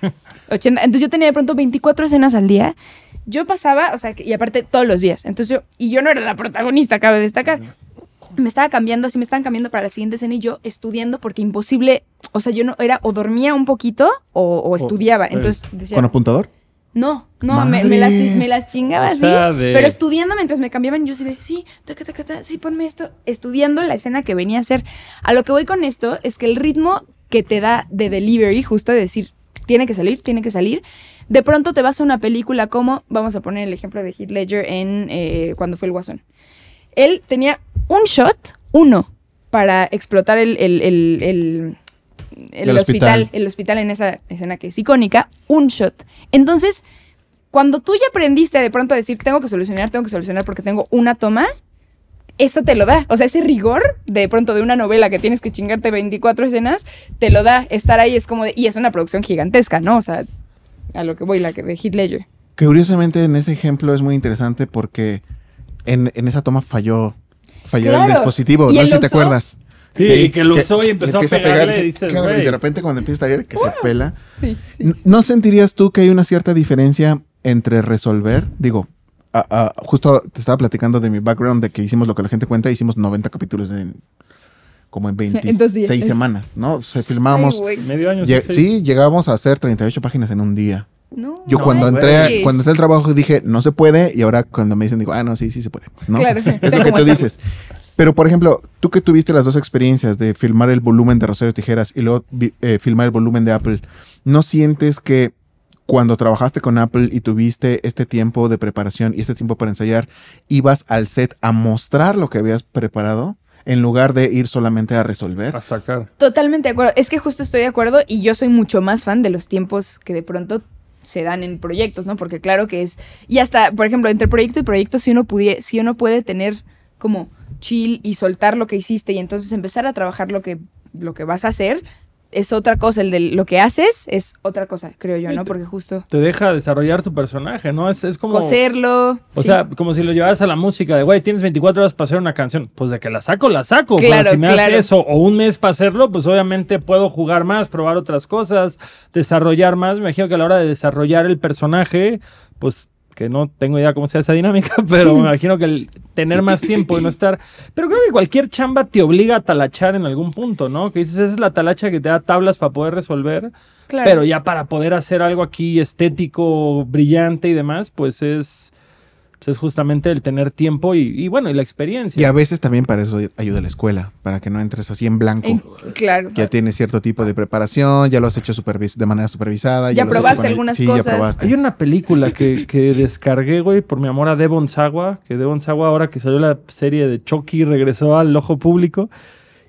[laughs] 80, entonces yo tenía de pronto 24 escenas al día. Yo pasaba, o sea, y aparte todos los días. Entonces yo, y yo no era la protagonista, cabe destacar. Me estaba cambiando, así me estaban cambiando para la siguiente escena y yo estudiando porque imposible, o sea, yo no era o dormía un poquito o, o estudiaba. Entonces decía, ¿Con apuntador? no, no, me, me las, Madres. me las chingaba O así. sea, de- Pero estudiando mientras me cambiaban, yo así de, sí, taca, taca, taca, sí, ponme esto. Estudiando la escena que venía a hacer. A lo que voy con esto es que el ritmo que te da de delivery, justo de decir, tiene que salir, tiene que salir. De pronto te vas a una película como, vamos a poner el ejemplo de Heath Ledger en eh, cuando fue el Guasón. Él tenía un shot, uno, para explotar el, el- el- el- el El hospital. hospital. el hospital en esa escena que es icónica, un shot. Entonces, cuando tú ya aprendiste de pronto a decir, tengo que solucionar, tengo que solucionar porque tengo una toma, eso te lo da. O sea, ese rigor de pronto de una novela que tienes que chingarte 24 escenas, te lo da. Estar ahí es como de, y es una producción gigantesca, ¿no? O sea, a lo que voy, la que de Heath Ledger. Que curiosamente en ese ejemplo es muy interesante porque en, en esa toma falló, falló el dispositivo, Y no sé si te acuerdas. Sí, que lo usó y empezó a pegarle, dice, dices, "Claro", y de repente cuando empieza a tallar que se pela. Sí. ¿No sentirías tú que hay una cierta diferencia entre resolver? Digo, a- a- justo te estaba platicando de mi background, de que hicimos lo que la gente cuenta, hicimos 90 capítulos en como en En dos días. 26 semanas, ¿no? O sea, filmábamos. Medio año. sí, sí, llegábamos a hacer 38 páginas en un día. No, Yo No, cuando entré, manches. cuando entré al trabajo dije, no se puede, y ahora cuando me dicen, digo, ah, no, sí, sí se puede, ¿no? Claro, Es sé lo que tú dices. Pero, por ejemplo, tú que tuviste las dos experiencias de filmar el volumen de Rosario Tijeras y luego eh, filmar el volumen de Apple, ¿no sientes que cuando trabajaste con Apple y tuviste este tiempo de preparación y este tiempo para ensayar, ibas al set a mostrar lo que habías preparado en lugar de ir solamente a resolver? A sacar. Totalmente de acuerdo. Es que justo estoy de acuerdo y yo soy mucho más fan de los tiempos que de pronto se dan en proyectos, ¿no? Porque claro que es y hasta, por ejemplo, entre proyecto y proyecto si uno pudiera, si uno puede tener como chill y soltar lo que hiciste y entonces empezar a trabajar lo que lo que vas a hacer es otra cosa, el de lo que haces es otra cosa, creo yo, ¿no? Porque justo Te deja desarrollar tu personaje, ¿no? Es, es como... coserlo, O sí. sea, como si lo llevaras a la música de, güey, tienes 24 horas para hacer una canción. Pues de que la saco, la saco. Pero Claro, si me claro. eso o un mes para hacerlo, pues obviamente puedo jugar más, probar otras cosas, desarrollar más. Me imagino que a la hora de desarrollar el personaje, pues que no tengo idea cómo sea esa dinámica, [laughs] pero me imagino que el- tener más tiempo y no estar. Pero creo que cualquier chamba te obliga a talachar en algún punto, ¿no? Que dices, esa es la talacha que te da tablas para poder resolver. Claro. Pero ya para poder hacer algo aquí estético, brillante y demás, pues es, es justamente el tener tiempo y, y bueno, y la experiencia. Y a veces también para eso ayuda la escuela, para que no entres así en blanco. En- claro. Ya tienes cierto tipo de preparación, ya lo has hecho supervis- de manera supervisada. Ya probaste algunas sí, cosas. Ya probaste. Hay una película que, que descargué, güey, por mi amor a Devon Sawa, que Devon Sawa ahora que salió la serie de Chucky regresó al ojo público.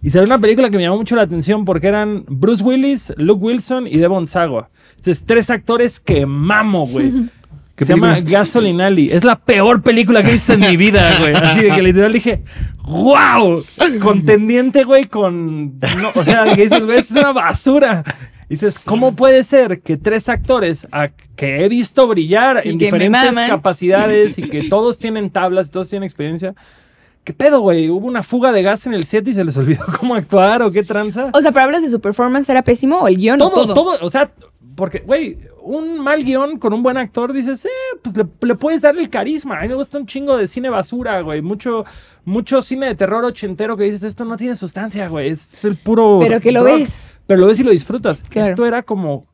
Y salió una película que me llamó mucho la atención porque eran Bruce Willis, Luke Wilson y Devon Sawa. Entonces, tres actores que mamo, güey. [laughs] Que ¿Qué se llama película? Gasoline Alley. Es la peor película que he visto en mi vida, güey. Así de que literal dije, ¡wow! Contendiente, güey, con... no, o sea, que dices, güey, es una basura. Dices, ¿cómo puede ser que tres actores a- que he visto brillar Y en diferentes capacidades y que [laughs] todos tienen tablas, todos tienen experiencia? ¿Qué pedo, güey? ¿Hubo una fuga de gas en el set y se les olvidó [laughs] cómo actuar o qué tranza? O sea, pero hablas de su performance, ¿era pésimo o el guion o todo, todo? todo, o sea, porque, güey, un mal guion con un buen actor, dices, eh, pues le, le puedes dar el carisma. A mí me gusta un chingo de cine basura, güey. Mucho, mucho cine de terror ochentero que dices, esto no tiene sustancia, güey. Es el puro. Pero que lo rock". ves. Pero lo ves y lo disfrutas. Claro. Esto era como.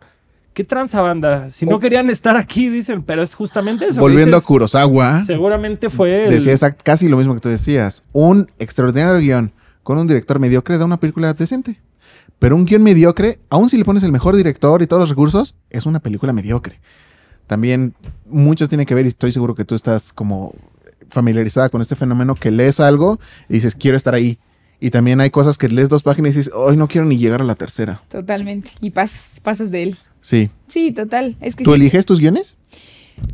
¿Qué tranza banda? Si no querían estar aquí, dicen, pero es justamente eso. Volviendo a dices, Kurosawa, Seguramente fue. el- decía exact- casi lo mismo que tú decías. Un extraordinario guion con un director mediocre da una película decente. Pero un guion mediocre, aun si le pones el mejor director y todos los recursos, es una película mediocre. También mucho tiene que ver, y estoy seguro que tú estás como familiarizada con este fenómeno, que lees algo y dices, quiero estar ahí. Y también hay cosas que lees dos páginas y dices, hoy no quiero ni llegar a la tercera. Totalmente. Y pasas, pasas de él. Sí. Sí, total. Es que ¿Tú sí. eliges tus guiones?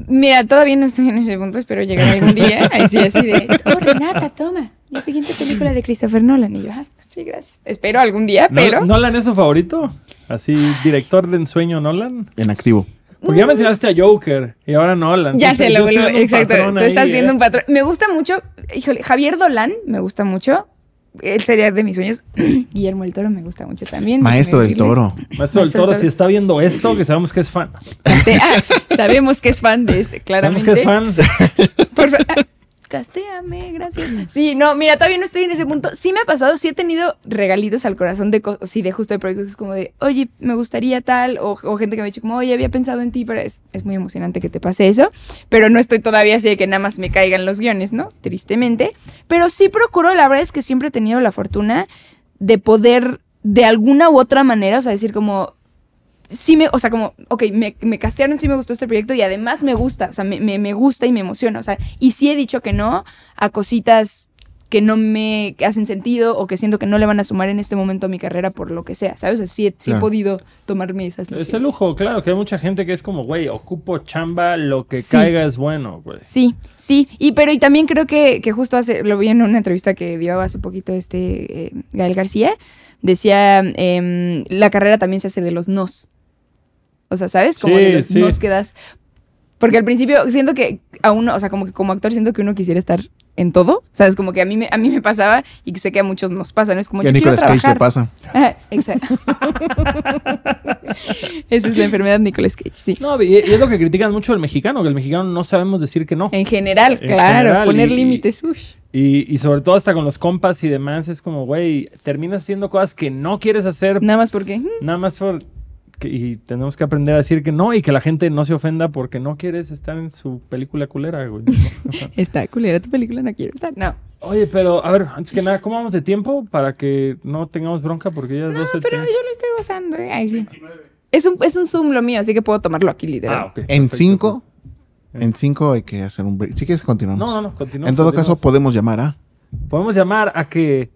Mira, todavía no estoy en ese punto, espero llegar algún día. Ahí sí, así de, oh, Renata, toma, la siguiente película de Christopher Nolan. Y yo, ah, sí, gracias. Espero algún día, ¿No- pero... ¿Nolan es su favorito? Así, director de ensueño Nolan. En activo. Porque ya mencionaste a Joker y ahora Nolan. Ya yo lo vuelvo, viendo un exacto. patrón Tú estás ahí, viendo ¿eh? un patrón. Me gusta mucho, híjole, Javier Dolan me gusta mucho. Él sería de mis sueños. [clears throat] Guillermo el Toro me gusta mucho también. Maestro del toro. Maestro del Toro, del si está viendo esto, que sabemos que es fan. Caste- ah, sabemos que es fan de este, Sabemos claramente. que es fan. [laughs] Por fa- Castéame, gracias. [laughs] Sí, no, mira, todavía no estoy en ese punto. Sí me ha pasado, sí he tenido regalitos al corazón de cosas, sí, de justo de proyectos, como de, oye, me gustaría tal, o, o gente que me ha dicho como, oye, había pensado en ti, pero es, es muy emocionante que te pase eso, pero no estoy todavía así de que nada más me caigan los guiones, ¿no? Tristemente. Pero sí procuro, la verdad es que siempre he tenido la fortuna de poder, de alguna u otra manera, o sea, decir como, sí me, o sea, como, ok, me, me castearon, sí me gustó este proyecto y además me gusta, o sea, me, me, me gusta y me emociona, o sea, y sí he dicho que no a cositas que no me hacen sentido o que siento que no le van a sumar en este momento a mi carrera por lo que sea, ¿sabes? O sea, sí, he- sí he Claro. podido tomarme esas Es el lujo, claro, que hay mucha gente que es como, güey, ocupo chamba, lo que Sí. caiga es bueno, güey. Sí, sí, y pero y también creo que, que justo hace, lo vi en una entrevista que dio hace poquito este eh, Gael García, decía, em, la carrera también se hace de los nos. O sea, ¿sabes? Como Sí, de los sí. nos que das. Porque al principio siento que a uno, o sea, como que como actor siento que uno quisiera estar en todo, ¿sabes? Como que a mí me, a mí me pasaba y que sé que a muchos nos pasa, ¿no? Es como Y a Nicolas Cage le pasa. [laughs] Ajá, Exacto. [laughs] Esa es la enfermedad de Nicolas Cage, sí. No, y, y es lo que critican mucho del mexicano, que el mexicano no sabemos decir que no. En general, En claro, general, poner y- límites. Y, y sobre todo hasta con los compas y demás, es como, güey, terminas haciendo cosas que no quieres hacer Nada más porque... mm, nada más por... que- y tenemos que aprender a decir que no y que la gente no se ofenda porque no quieres estar en su película culera, güey. [laughs] Está culera tu película, no quiero estar. No. Oye, pero a ver, antes que nada, ¿cómo vamos de tiempo para que no tengamos bronca? Porque ya es No, 12 pero yo lo estoy gozando, ¿eh? Ay, sí. Es un, es un Zoom lo mío, así que puedo tomarlo aquí, literal. Ah, ok. En perfecto. cinco, en cinco hay que hacer un break. Si quieres, continuamos. No, no, no, continuamos. en todo caso, continuamos. podemos llamar a. podemos llamar a que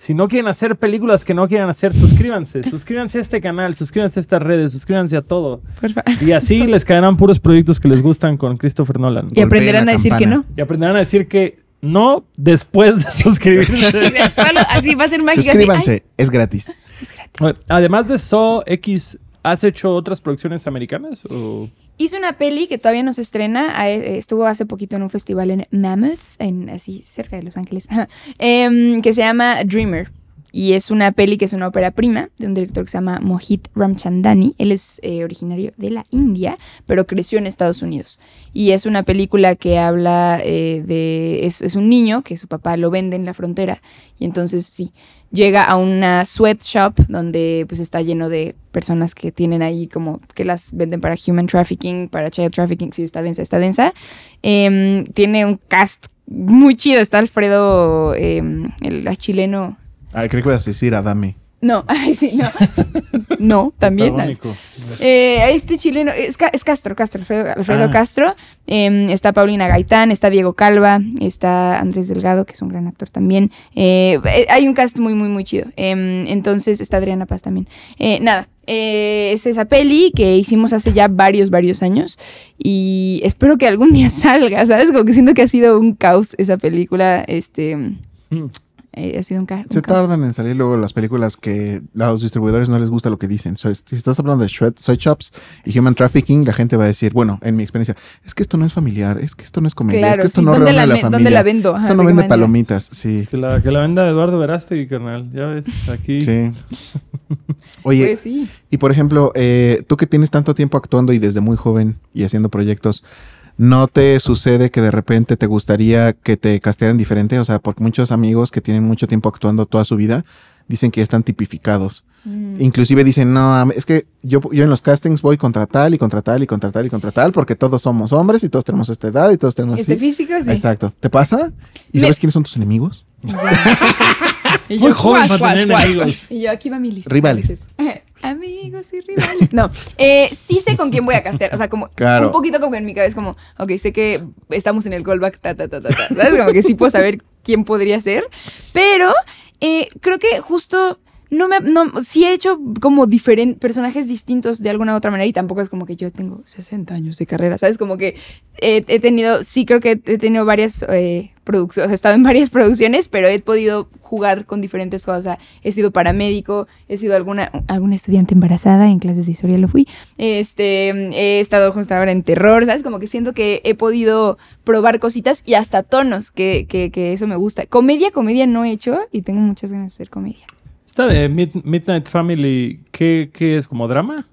si no quieren hacer películas que no quieran hacer, suscríbanse. [laughs] suscríbanse a este canal, suscríbanse a estas redes, suscríbanse a todo. Por favor. Y así [laughs] les caerán puros proyectos que les gustan con Christopher Nolan. Y aprenderán a decir que no. Y aprenderán a decir que no después de [laughs] suscribirse. Solo así va a ser mágica. así, Suscríbanse, es gratis. es gratis. Además de So X, ¿has hecho otras producciones americanas? O... Hice una peli que todavía no se estrena. a- eh, Estuvo hace poquito en un festival en Mammoth, en así cerca de Los Ángeles, [laughs] em, que se llama Dreamer. Y es una peli que es una ópera prima de un director que se llama Mohit Ramchandani. Él es eh, originario de la India, pero creció en Estados Unidos. Y es una película que habla eh, de... Es, un niño que su papá lo vende en la frontera. Y entonces sí, llega a una sweatshop donde pues está lleno de personas que tienen ahí como que las venden para human trafficking, para child trafficking, sí, está densa, está densa. Em, tiene un cast muy chido, está Alfredo, em, el chileno. Ay, creo que vas a decir Adame. No, [laughs] ay, sí, no. [laughs] no, también. Eh, este chileno, es, Ca- es Castro, Castro, Alfredo, Alfredo Ah. Castro. Em, está Paulina Gaitán, está Diego Calva, está Andrés Delgado, que es un gran actor también. Eh, eh, hay un cast muy, muy, muy chido. Em, entonces está Adriana Paz también. Eh, nada, es esa peli que hicimos hace ya varios, varios años. Y espero que algún día [laughs] salga, ¿sabes? Como que siento que ha sido un caos esa película. Este. Mm. Eh, ha sido un, ca- un Se caos. tardan en salir luego las películas que a los distribuidores no les gusta lo que dicen. So, si estás hablando de shred, shops y human trafficking, la gente va a decir, bueno, en mi experiencia, es que esto no es familiar, es que esto no es comedia, es que esto sí. no ¿Dónde reúne la, a la familia. ¿Dónde la vendo? Ajá, esto no ¿de qué vende palomitas, sí. Que la, que la venda Eduardo Verástegui, carnal. Ya ves, aquí. Sí. [laughs] Oye, Pues sí. y por ejemplo, eh, tú que tienes tanto tiempo actuando y desde muy joven y haciendo proyectos, ¿no te sucede que de repente te gustaría que te castearan diferente? O sea, porque muchos amigos que tienen mucho tiempo actuando toda su vida dicen que ya están tipificados. Mm. Inclusive dicen, no, es que yo, yo en los castings voy contra tal y contra tal y contra tal y contra tal porque todos somos hombres y todos tenemos esta edad y todos tenemos Este así. físico, sí. Exacto. ¿Te pasa? ¿Y Me- sabes quiénes son tus enemigos? [laughs] Y Muy joven guas, para tener guas, guas, enemigos. guas. Y yo aquí va mi lista. Rivales. Entonces, [laughs] amigos y rivales. [laughs] No, eh, sí sé con quién voy a castear. O sea, como Claro. un poquito como que en mi cabeza, como, ok, sé que estamos en el callback, ta, ta, ta, ta, ta. ¿Sabes? Como que sí puedo saber quién podría ser. Pero eh, creo que justo no me no, sí he hecho como diferentes personajes distintos de alguna u otra manera y tampoco es como que yo tengo 60 años de carrera, ¿sabes? Como que he, he tenido, sí creo que he tenido varias eh, producciones, o sea, he estado en varias [laughs] producciones, pero he podido jugar con diferentes cosas. O sea, he sido paramédico, he sido alguna, alguna estudiante embarazada, en clases de historia lo fui. Este, he estado justo ahora en terror, ¿sabes? Como que siento que he podido probar cositas y hasta tonos, que, que, que eso me gusta. Comedia, comedia no he hecho y tengo muchas ganas de hacer comedia. Esta de Mid- Midnight Family, ¿qué, qué es? ¿Como drama?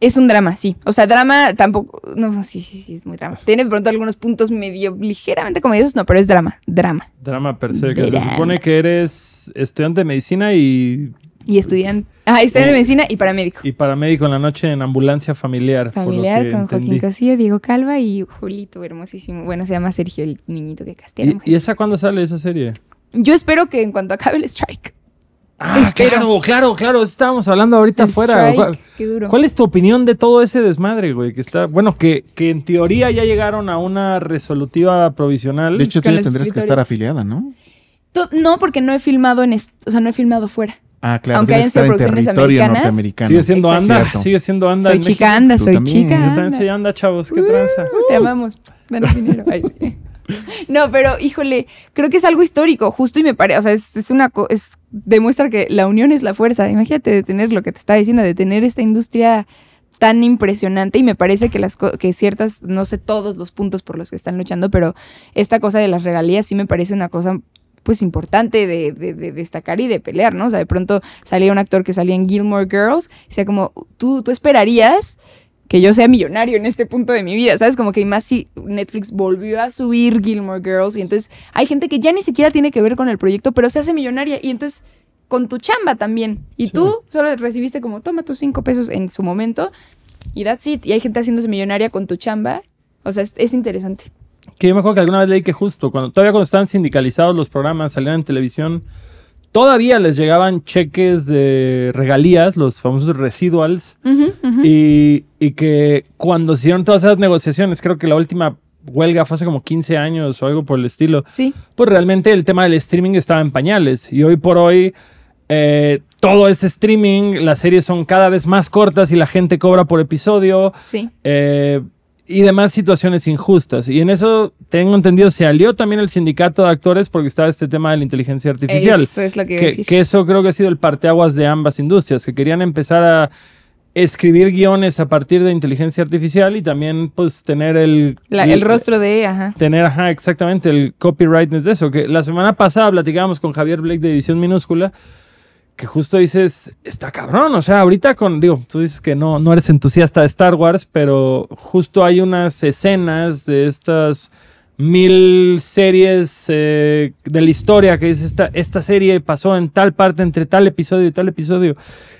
Es un drama, sí. O sea, drama tampoco. No, no, sí, sí, sí, es muy drama. Tiene de pronto algunos puntos medio ligeramente comediosos, no, pero es drama, drama. Drama per se. Que se supone que eres estudiante de medicina y, Y estudiante. Ah, estudiante de medicina y paramédico. y paramédico en la noche en ambulancia familiar. Familiar con entendí. Joaquín Cosío, Diego Calva y Julito, hermosísimo. Bueno, se llama Sergio, el niñito que castearon. ¿Y, ¿Y esa cuándo sale esa serie? Yo espero que en cuanto acabe el strike. Ah, Espero. claro, claro, claro. Estábamos hablando ahorita El afuera. strike, ¿Cuál, qué duro. cuál es tu opinión de todo ese desmadre, güey? Que está, bueno, que, que en teoría ya llegaron a una resolutiva provisional. De hecho, tú ya tendrías que estar afiliada, ¿no? No, porque no he filmado en. est- O sea, no he filmado fuera. Ah, claro. Aunque tienes hayan que sido estar en producciones territorio americanas, norteamericano. sigue siendo Exacto. anda, Cierto. sigue siendo anda. soy en chica México. anda, Tú soy también. chica Yo anda. también soy anda, chavos. ¿Qué Uh, tranza? Te amamos. Danos dinero. Ay, sí. [laughs] No, pero híjole, creo que es algo histórico, justo y me parece, o sea, es, una es demuestra que la unión es la fuerza. Imagínate de tener lo que te estaba diciendo, de tener esta industria tan impresionante y me parece que las que ciertas, no sé todos los puntos por los que están luchando, pero esta cosa de las regalías sí me parece una cosa pues importante de, de- de destacar y de pelear, ¿no? O sea, de pronto salía un actor que salía en Gilmore Girls, y sea como, tú, tú esperarías que yo sea millonario en este punto de mi vida, ¿sabes? Como que más si Netflix volvió a subir Gilmore Girls y entonces hay gente que ya ni siquiera tiene que ver con el proyecto, pero se hace millonaria y entonces con tu chamba también. Y Sí. tú solo recibiste como, toma tus cinco pesos en su momento y that's it. Y hay gente haciéndose millonaria con tu chamba. O sea, es, es interesante. Que yo me acuerdo que alguna vez leí que justo cuando todavía cuando estaban sindicalizados los programas, salían en televisión, todavía les llegaban cheques de regalías, los famosos residuals, y, y que cuando se hicieron todas esas negociaciones, creo que la última huelga fue hace como 15 años o algo por el estilo, Sí, pues realmente el tema del streaming estaba en pañales. Y hoy por hoy, eh, todo ese streaming, las series son cada vez más cortas y la gente cobra por episodio. sí. eh, y demás situaciones injustas. Y en eso, tengo entendido, se alió también el sindicato de actores porque estaba este tema de la inteligencia artificial. Eso es lo que iba a Que, decir. que eso creo que ha sido el parteaguas de ambas industrias, que querían empezar a escribir guiones a partir de inteligencia artificial y también pues tener el... La- el rostro de, ajá. Tener, ajá, exactamente el copyright de eso. Que la semana pasada platicábamos con Javier Blake de Edición Minúscula que justo dices, está cabrón, o sea, ahorita con, digo, tú dices que no, no eres entusiasta de Star Wars, pero justo hay unas escenas de estas mil series eh, de la historia que dice, esta, esta serie pasó en tal parte entre tal episodio y tal episodio,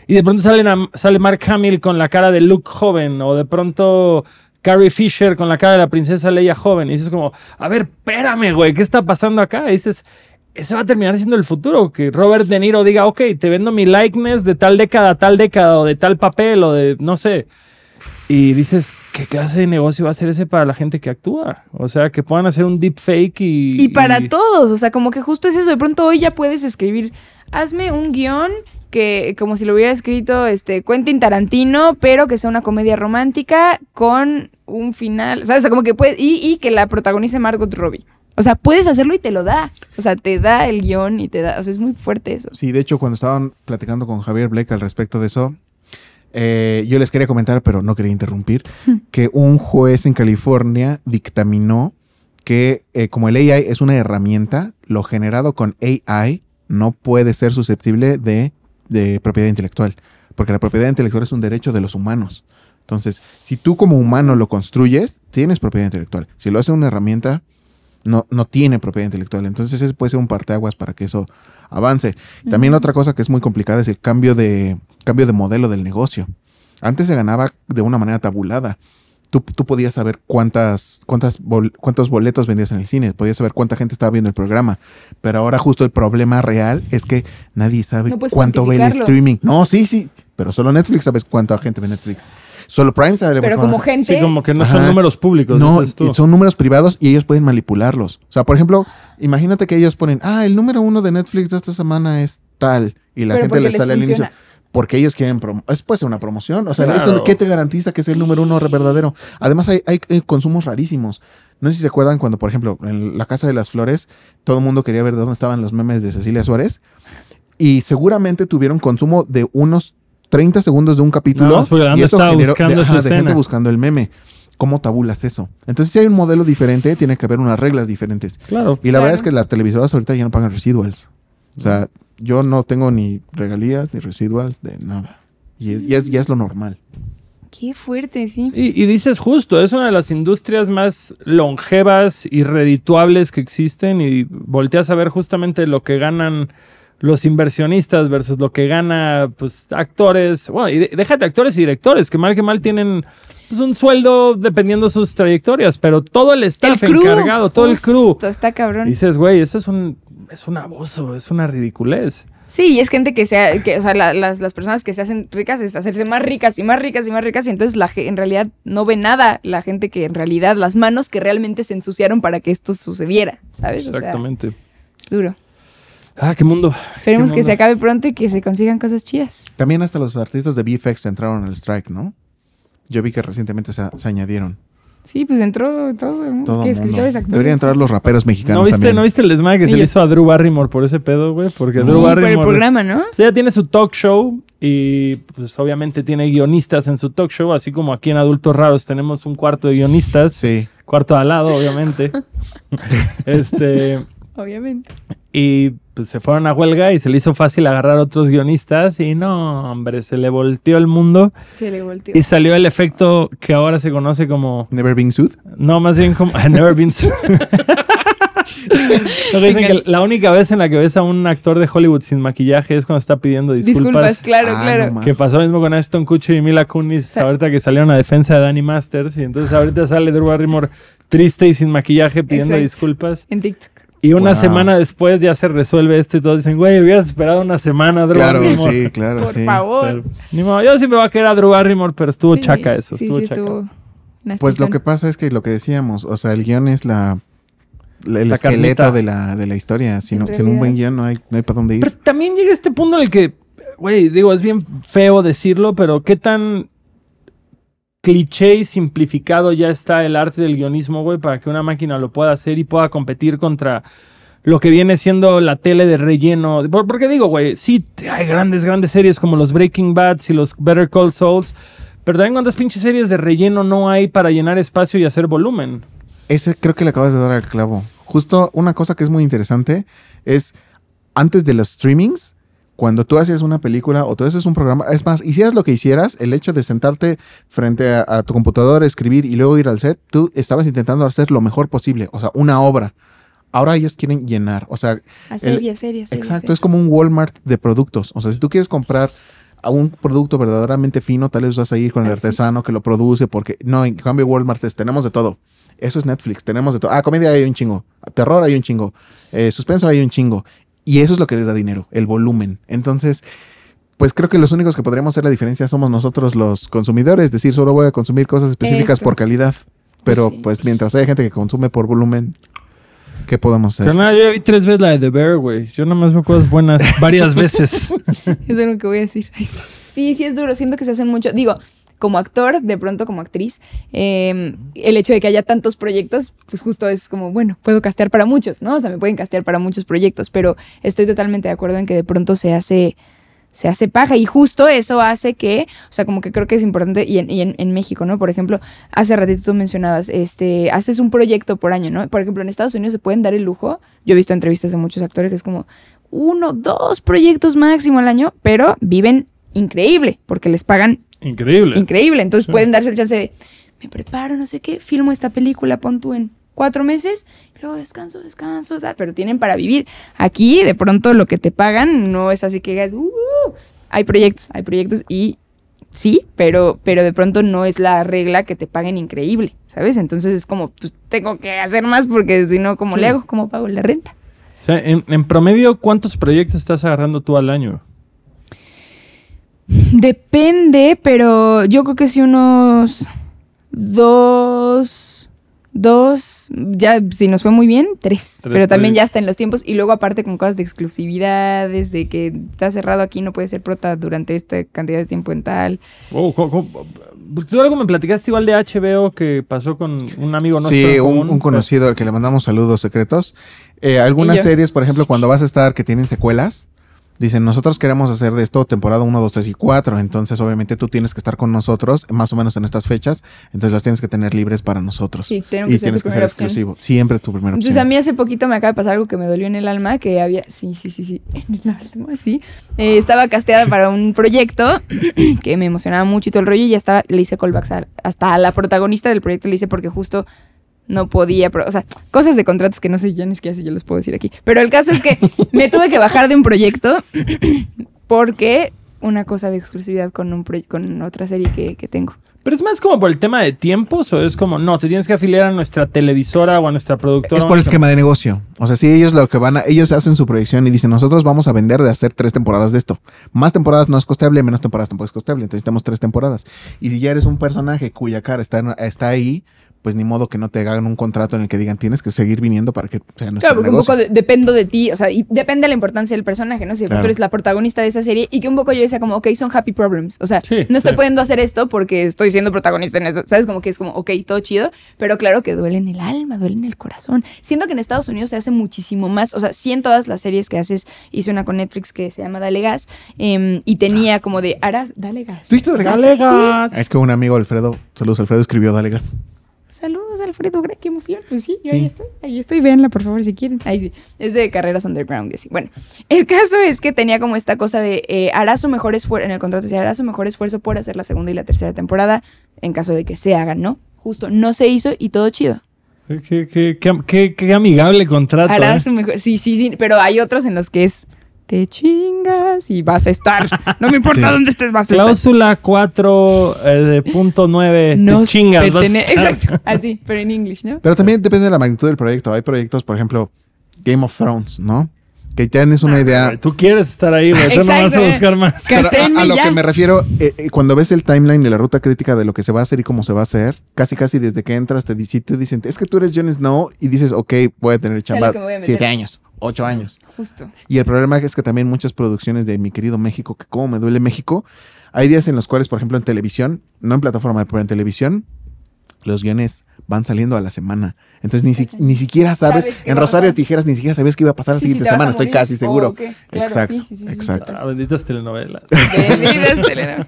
y de pronto salen sale Mark Hamill con la cara de Luke joven, o de pronto... Carrie Fisher con la cara de la princesa Leia joven. Y dices como, a ver, espérame, güey, ¿qué está pasando acá? Y dices, eso va a terminar siendo el futuro. Que Robert De Niro diga, ok, te vendo mi likeness de tal década tal década, o de tal papel, o de no sé. Y dices, ¿qué clase de negocio va a ser ese para la gente que actúa? O sea, que puedan hacer un deepfake y. Y para todos, o sea, como que justo es eso. De pronto hoy ya puedes escribir, hazme un guion que como si lo hubiera escrito este Quentin Tarantino, pero que sea una comedia romántica con un final, ¿sabes? O sea, como que puede, y, y que la protagonice Margot Robbie. O sea, puedes hacerlo y te lo da. O sea, te da el guion y te da, o sea, es muy fuerte eso. Sí, de hecho, cuando estaban platicando con Javier Blake al respecto de eso, eh, yo les quería comentar, pero no quería interrumpir, que un juez en California dictaminó que eh, como el AI es una herramienta, lo generado con AI no puede ser susceptible de, de propiedad intelectual, porque la propiedad intelectual es un derecho de los humanos. Entonces, si tú como humano lo construyes, tienes propiedad intelectual. Si lo hace una herramienta, no, no tiene propiedad intelectual. Entonces, ese puede ser un parteaguas para que eso avance. También otra cosa que es muy complicada es el cambio de, cambio de modelo del negocio. Antes se ganaba de una manera tabulada. Tú, tú podías saber cuántas, cuántas bol- cuántos boletos vendías en el cine, podías saber cuánta gente estaba viendo el programa. Pero ahora justo el problema real es que nadie sabe No cuánto ve el streaming. No, sí, sí, pero solo Netflix sabes cuánta gente ve Netflix. Solo Prime sabe Pero como gente, Sí, como que no son números públicos. no, dices tú. y son números privados y ellos pueden manipularlos. O sea, por ejemplo, imagínate que ellos ponen, ah, el número uno de Netflix de esta semana es tal. Y la pero gente le les sale al inicio. Porque ellos quieren promo es puede ser una promoción. O sea, Claro. esto ¿qué te garantiza que es el número uno verdadero? Además, hay, hay, consumos rarísimos. No sé si se acuerdan cuando, por ejemplo, en la Casa de las Flores, todo el mundo quería ver de dónde estaban los memes de Cecilia Suárez. Y seguramente tuvieron consumo de unos 30 segundos de un capítulo. La y eso estaba generó buscando de, esa ajá, de gente buscando el meme. ¿Cómo tabulas eso? Entonces, si hay un modelo diferente, tiene que haber unas reglas diferentes. Claro. Y la Claro. verdad es que las televisoras ahorita ya no pagan residuals. O sea, yo no tengo ni regalías ni residuals de nada. Y es, y es- ya es lo normal. Qué fuerte, sí. Y, y dices justo, es una de las industrias más longevas y redituables que existen y volteas a ver justamente lo que ganan los inversionistas versus lo que gana pues actores, bueno, y de- déjate actores y directores, que mal que mal tienen pues, un sueldo dependiendo sus trayectorias, pero todo el staff el encargado, todo el crew. Está cabrón. Dices, güey, eso es un, es un abuso, es una ridiculez. Sí, y es gente que sea, que, o sea, la- las, las personas que se hacen ricas es hacerse más ricas y más ricas y más ricas y entonces la en realidad no ve nada la gente que en realidad, las manos que realmente se ensuciaron para que esto sucediera, ¿sabes? O sea, Exactamente. es duro. Ah, qué mundo. Esperemos Qué que se acabe pronto y que se consigan cosas chidas. También hasta los artistas de VFX entraron al strike, ¿no? Yo vi que recientemente se, se añadieron. Sí, pues entró todo, que escritores, actores. Deberían entrar los raperos ¿No mexicanos viste, también. ¿No viste el desmadre que se le hizo a Drew Barrymore por ese pedo, güey? Porque Sí, Drew por Barrymore... el programa, ¿no? O sea, ella tiene su talk show y pues obviamente tiene guionistas en su talk show, así como aquí en Adultos Raros tenemos un cuarto de guionistas, Sí. cuarto de al lado, obviamente. [laughs] este, Obviamente. y pues se fueron a huelga y se le hizo fácil agarrar otros guionistas y no, hombre, se le volteó el mundo Se le volteó. y salió el efecto que ahora se conoce como, Never Been Sued. no, más bien como, [laughs] Never Been Seen. [laughs] Lo que dicen que la única vez en la que ves a un actor de Hollywood sin maquillaje es cuando está pidiendo disculpas. Disculpas, claro, Ah, claro. no. Que pasó mismo con Ashton Kutcher y Mila Kunis Sí. ahorita que salieron a defensa de Danny Masters y entonces ahorita sale Drew Barrymore triste y sin maquillaje pidiendo Exacto. disculpas En TikTok. Y una Wow. semana después ya se resuelve esto y todos dicen, güey, hubieras esperado una semana, Drew Claro, Barrymore. sí, claro, Por sí. favor. Pero, ni modo, yo siempre voy a querer a Drew Barrymore, pero estuvo Sí, chaca eso, Sí, estuvo sí, chaca. estuvo. Pues lo que pasa es que lo que decíamos, o sea, el guion es la, la- el La esqueleto de la, de la historia. Sin, sin un buen guion no hay, no hay para dónde Pero ir. también llega este punto en el que, güey, digo, es bien feo decirlo, pero qué tan cliché y simplificado ya está el arte del guionismo, güey, para que una máquina lo pueda hacer y pueda competir contra lo que viene siendo la tele de relleno. Por- Porque digo, güey, sí, hay grandes, grandes series como los Breaking Bad y los Better Call Souls, pero también cuántas pinches series de relleno no hay para llenar espacio y hacer volumen. Ese creo que le acabas de dar al clavo. Justo una cosa que es muy interesante es, antes de los streamings, cuando tú haces una película o tú haces un programa, es más, hicieras lo que hicieras, el hecho de sentarte frente a, a tu computador, escribir y luego ir al set, tú estabas intentando hacer lo mejor posible, o sea, una obra. Ahora ellos quieren llenar, o sea, serie, a serie, exacto, es como un Walmart de productos. O sea, si tú quieres comprar a un producto verdaderamente fino, tal vez vas a ir con el Ah, artesano que lo produce, porque no, en cambio Walmart es, tenemos de todo. Eso es Netflix, tenemos de todo. Ah, comedia hay un chingo, terror hay un chingo, eh, suspenso hay un chingo. Y eso es lo que les da dinero, el volumen. Entonces, pues creo que los únicos que podríamos hacer la diferencia somos nosotros los consumidores, es decir, solo voy a consumir cosas específicas Esto. por calidad. Pero Sí. pues mientras haya gente que consume por volumen, ¿qué podemos hacer? Yo ya vi tres veces la de The Bear, güey. Yo nada más veo cosas buenas varias veces. [laughs] Es lo que voy a decir. Ay, sí. Sí, sí es duro. Siento que se hacen mucho. Digo, como actor, de pronto como actriz, eh, el hecho de que haya tantos proyectos, pues justo es como, bueno, puedo castear para muchos, ¿no? O sea, me pueden castear para muchos proyectos, pero estoy totalmente de acuerdo en que de pronto se hace se hace paja y justo eso hace que, o sea, como que creo que es importante y en, y en México, ¿no? Por ejemplo, hace ratito tú mencionabas, este, haces un proyecto por año, ¿no? Por ejemplo, en Estados Unidos se pueden dar el lujo, yo he visto entrevistas de muchos actores que es como uno, dos proyectos máximo al año, pero viven increíble porque les pagan Increíble. increíble, entonces Sí. pueden darse el chance de, me preparo, no sé qué, filmo esta película, pon tú en cuatro meses, y luego descanso, descanso, tal, pero tienen para vivir. Aquí, de pronto, lo que te pagan no es así que digas, "Uh, hay proyectos, hay proyectos y sí, pero, pero de pronto no es la regla que te paguen increíble, ¿sabes? Entonces es como, pues tengo que hacer más porque si no, ¿cómo le hago? ¿Cómo pago la renta? O sea, en, en promedio, ¿cuántos proyectos estás agarrando tú al año? Depende, pero yo creo que sí unos dos, dos, ya si nos fue muy bien, tres. Tres pero también ya está en los tiempos y luego aparte con cosas de exclusividades, de que está cerrado aquí, no puede ser prota durante esta cantidad de tiempo en tal. Oh, Tú algo me platicaste igual de HBO que pasó con un amigo nuestro. Sí, un, conocido al que le mandamos saludos secretos. Eh, algunas series, por ejemplo, cuando vas a estar que tienen secuelas, dicen, nosotros queremos hacer de esto temporada 1, 2, 3 y 4. Entonces, obviamente, tú tienes que estar con nosotros más o menos en estas fechas. Entonces, las tienes que tener libres para nosotros. Sí, tengo y que ser tienes que ser opción. exclusivo. Siempre tu primera opción. Entonces a mí hace poquito me acaba de pasar algo que me dolió en el alma, que había, sí, sí, sí, sí, [laughs] en el alma, sí. Eh, estaba casteada para un proyecto que me emocionaba mucho y todo el rollo y ya estaba, le hice callbacks a- hasta a la protagonista del proyecto le hice porque justo no podía, pero, o sea, cosas de contratos que no sé ya ni siquiera si yo los puedo decir aquí. Pero el caso es que [laughs] me tuve que bajar de un proyecto porque una cosa de exclusividad con, un con otra serie que, que tengo. Pero es más como por el tema de tiempos o es como, no, te tienes que afiliar a nuestra televisora o a nuestra productora. Es por nuestra- esquema de negocio. O sea, si ellos lo que van a, ellos hacen su proyección y dicen, nosotros vamos a vender de hacer tres temporadas de esto. Más temporadas no es costeable, menos temporadas tampoco es costeable. Entonces necesitamos tres temporadas. Y si ya eres un personaje cuya cara está, está ahí, pues ni modo que no te hagan un contrato en el que digan tienes que seguir viniendo para que sea nuestro Claro, porque negocio. un poco de- dependo de ti, o sea, y depende de la importancia del personaje, ¿no? Si Claro. eres la protagonista de esa serie y que un poco yo decía como, ok, son happy problems, o sea, Sí, no estoy sí. pudiendo hacer esto porque estoy siendo protagonista en esto, ¿sabes? Como que es como, ok, todo chido, pero claro que duele en el alma, duele en el corazón. Siento que en Estados Unidos se hace muchísimo más, o sea, sí en todas las series que haces, hice una con Netflix que se llama Dale Gas em, y tenía como de, harás, dale gas. ¿Viste Dale Gas? Dale gas. Es que un amigo Alfredo, saludos Alfredo, escribió Dale Gas. Saludos, Alfredo, qué emoción. Pues sí, yo Sí. ahí estoy, ahí estoy, véanla por favor si quieren. Ahí sí, es de carreras underground y así. Bueno, el caso es que tenía como esta cosa de eh, hará su mejor esfuerzo, en el contrato decía, hará su mejor esfuerzo por hacer la segunda y la tercera temporada en caso de que se hagan, ¿no? Justo, no se hizo y todo chido. Qué- qué- qué- qué amigable contrato. Hará ¿eh? su mejor, sí, sí, sí, pero hay otros en los que es, te chingas y vas a estar. No me importa [laughs] Sí. dónde estés, vas a estar. Cláusula 4.9. No te chingas. vas a estar. Exacto, así, pero en English, ¿no? Pero también depende de la magnitud del proyecto. Hay proyectos, por ejemplo, Game of Thrones, ¿no? Que tienes una idea. Tú quieres estar ahí, güey. Tú no vas Exacto, a eh. buscar más. Pero a, a lo ya. que me refiero, eh, eh, cuando ves el timeline de la ruta crítica de lo que se va a hacer y cómo se va a hacer, casi casi desde que entras te, te dicen, es que tú eres Jon Snow y dices, ok, voy a tener chamba siete años, ocho años. Justo. Y el problema es que también muchas producciones de mi querido México, que como me duele México, hay días en los cuales, por ejemplo, en televisión, no en plataforma, pero en televisión, los guiones van saliendo a la semana. Entonces ni, si- ni siquiera sabes, Sabes qué en va a Rosario. Tijeras ni siquiera sabías qué iba a pasar la Sí, siguiente semana, estoy casi seguro. Oh. Claro, exacto, sí, sí, sí, sí, exacto. Ah, benditas telenovelas. [laughs] Benditas telenovelas.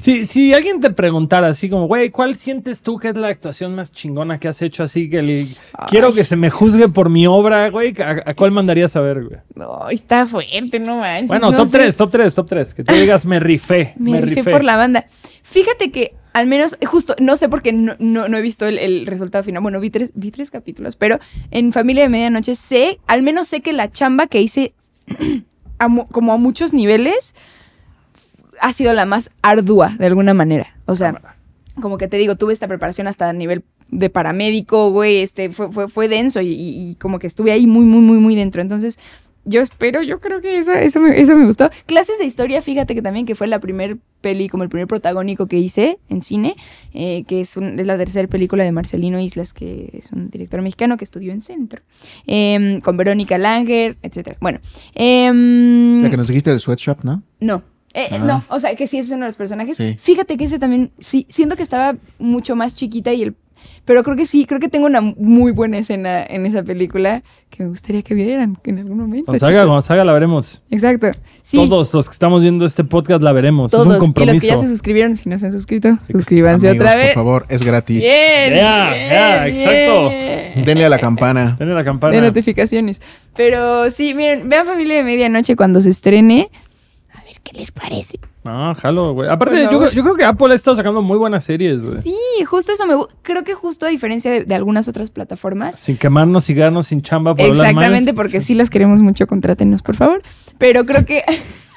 Si, si alguien te preguntara así como, güey, ¿cuál sientes tú que es la actuación más chingona que has hecho así que le- quiero que se me juzgue por mi obra, güey? ¿A, a cuál mandarías a ver, güey? No, está fuerte, no manches. Bueno, no top sé. 3, top 3, top 3. Que tú digas, me rifé, [laughs] Me, me, rifé rifé. por la banda. Fíjate que al menos, justo, no sé porque no, no, no he visto el, el resultado final. Bueno, vi tres, vi tres capítulos, pero en Familia de Medianoche sé, al menos sé que la chamba que hice [clears throat] a como a muchos niveles ha sido la más ardua de alguna manera. O sea, como que te digo, tuve esta preparación hasta a nivel de paramédico, güey, este, fue, fue, fue denso y, y- y como que estuve ahí muy, muy, muy, muy dentro. Entonces, yo espero, yo creo que eso, eso, me, eso me gustó. Clases de historia, fíjate que también que fue la primer peli, como el primer protagónico que hice en cine, eh, que es, un- es la tercera película de Marcelino Islas, que es un director mexicano que estudió en Centro, em, con Verónica Langer, etc. Bueno, em, La que nos dijiste del sweatshop, ¿no? no. Eh, Ah. No, o sea, que sí es uno de los personajes. Sí. Fíjate que ese también, sí, siento que estaba mucho más chiquita y el... Pero creo que sí, creo que tengo una muy buena escena en esa película que me gustaría que vieran en algún momento. Cuando salga, chicos. cuando salga la veremos. Exacto. Sí, Todos los que estamos viendo este podcast la veremos. es un todos. Y compromiso. los que ya se suscribieron, si no se han suscrito, suscríbanse Amigos, otra vez. Por favor, es gratis. Bien. Ya, bien, ya, exacto. Denle a la campana. Denle la campana. De notificaciones. Pero sí, miren, vean Familia de Medianoche cuando se estrene. Ver qué les parece. No, jalo, güey. Aparte, yo, creo- yo creo que Apple ha estado sacando muy buenas series, güey. Sí, justo eso me Creo que justo a diferencia de, de algunas otras plataformas. Sin quemarnos, cigarnos, sin chamba por. Exactamente, porque sí las queremos mucho, contrátenos, por favor. Pero creo que.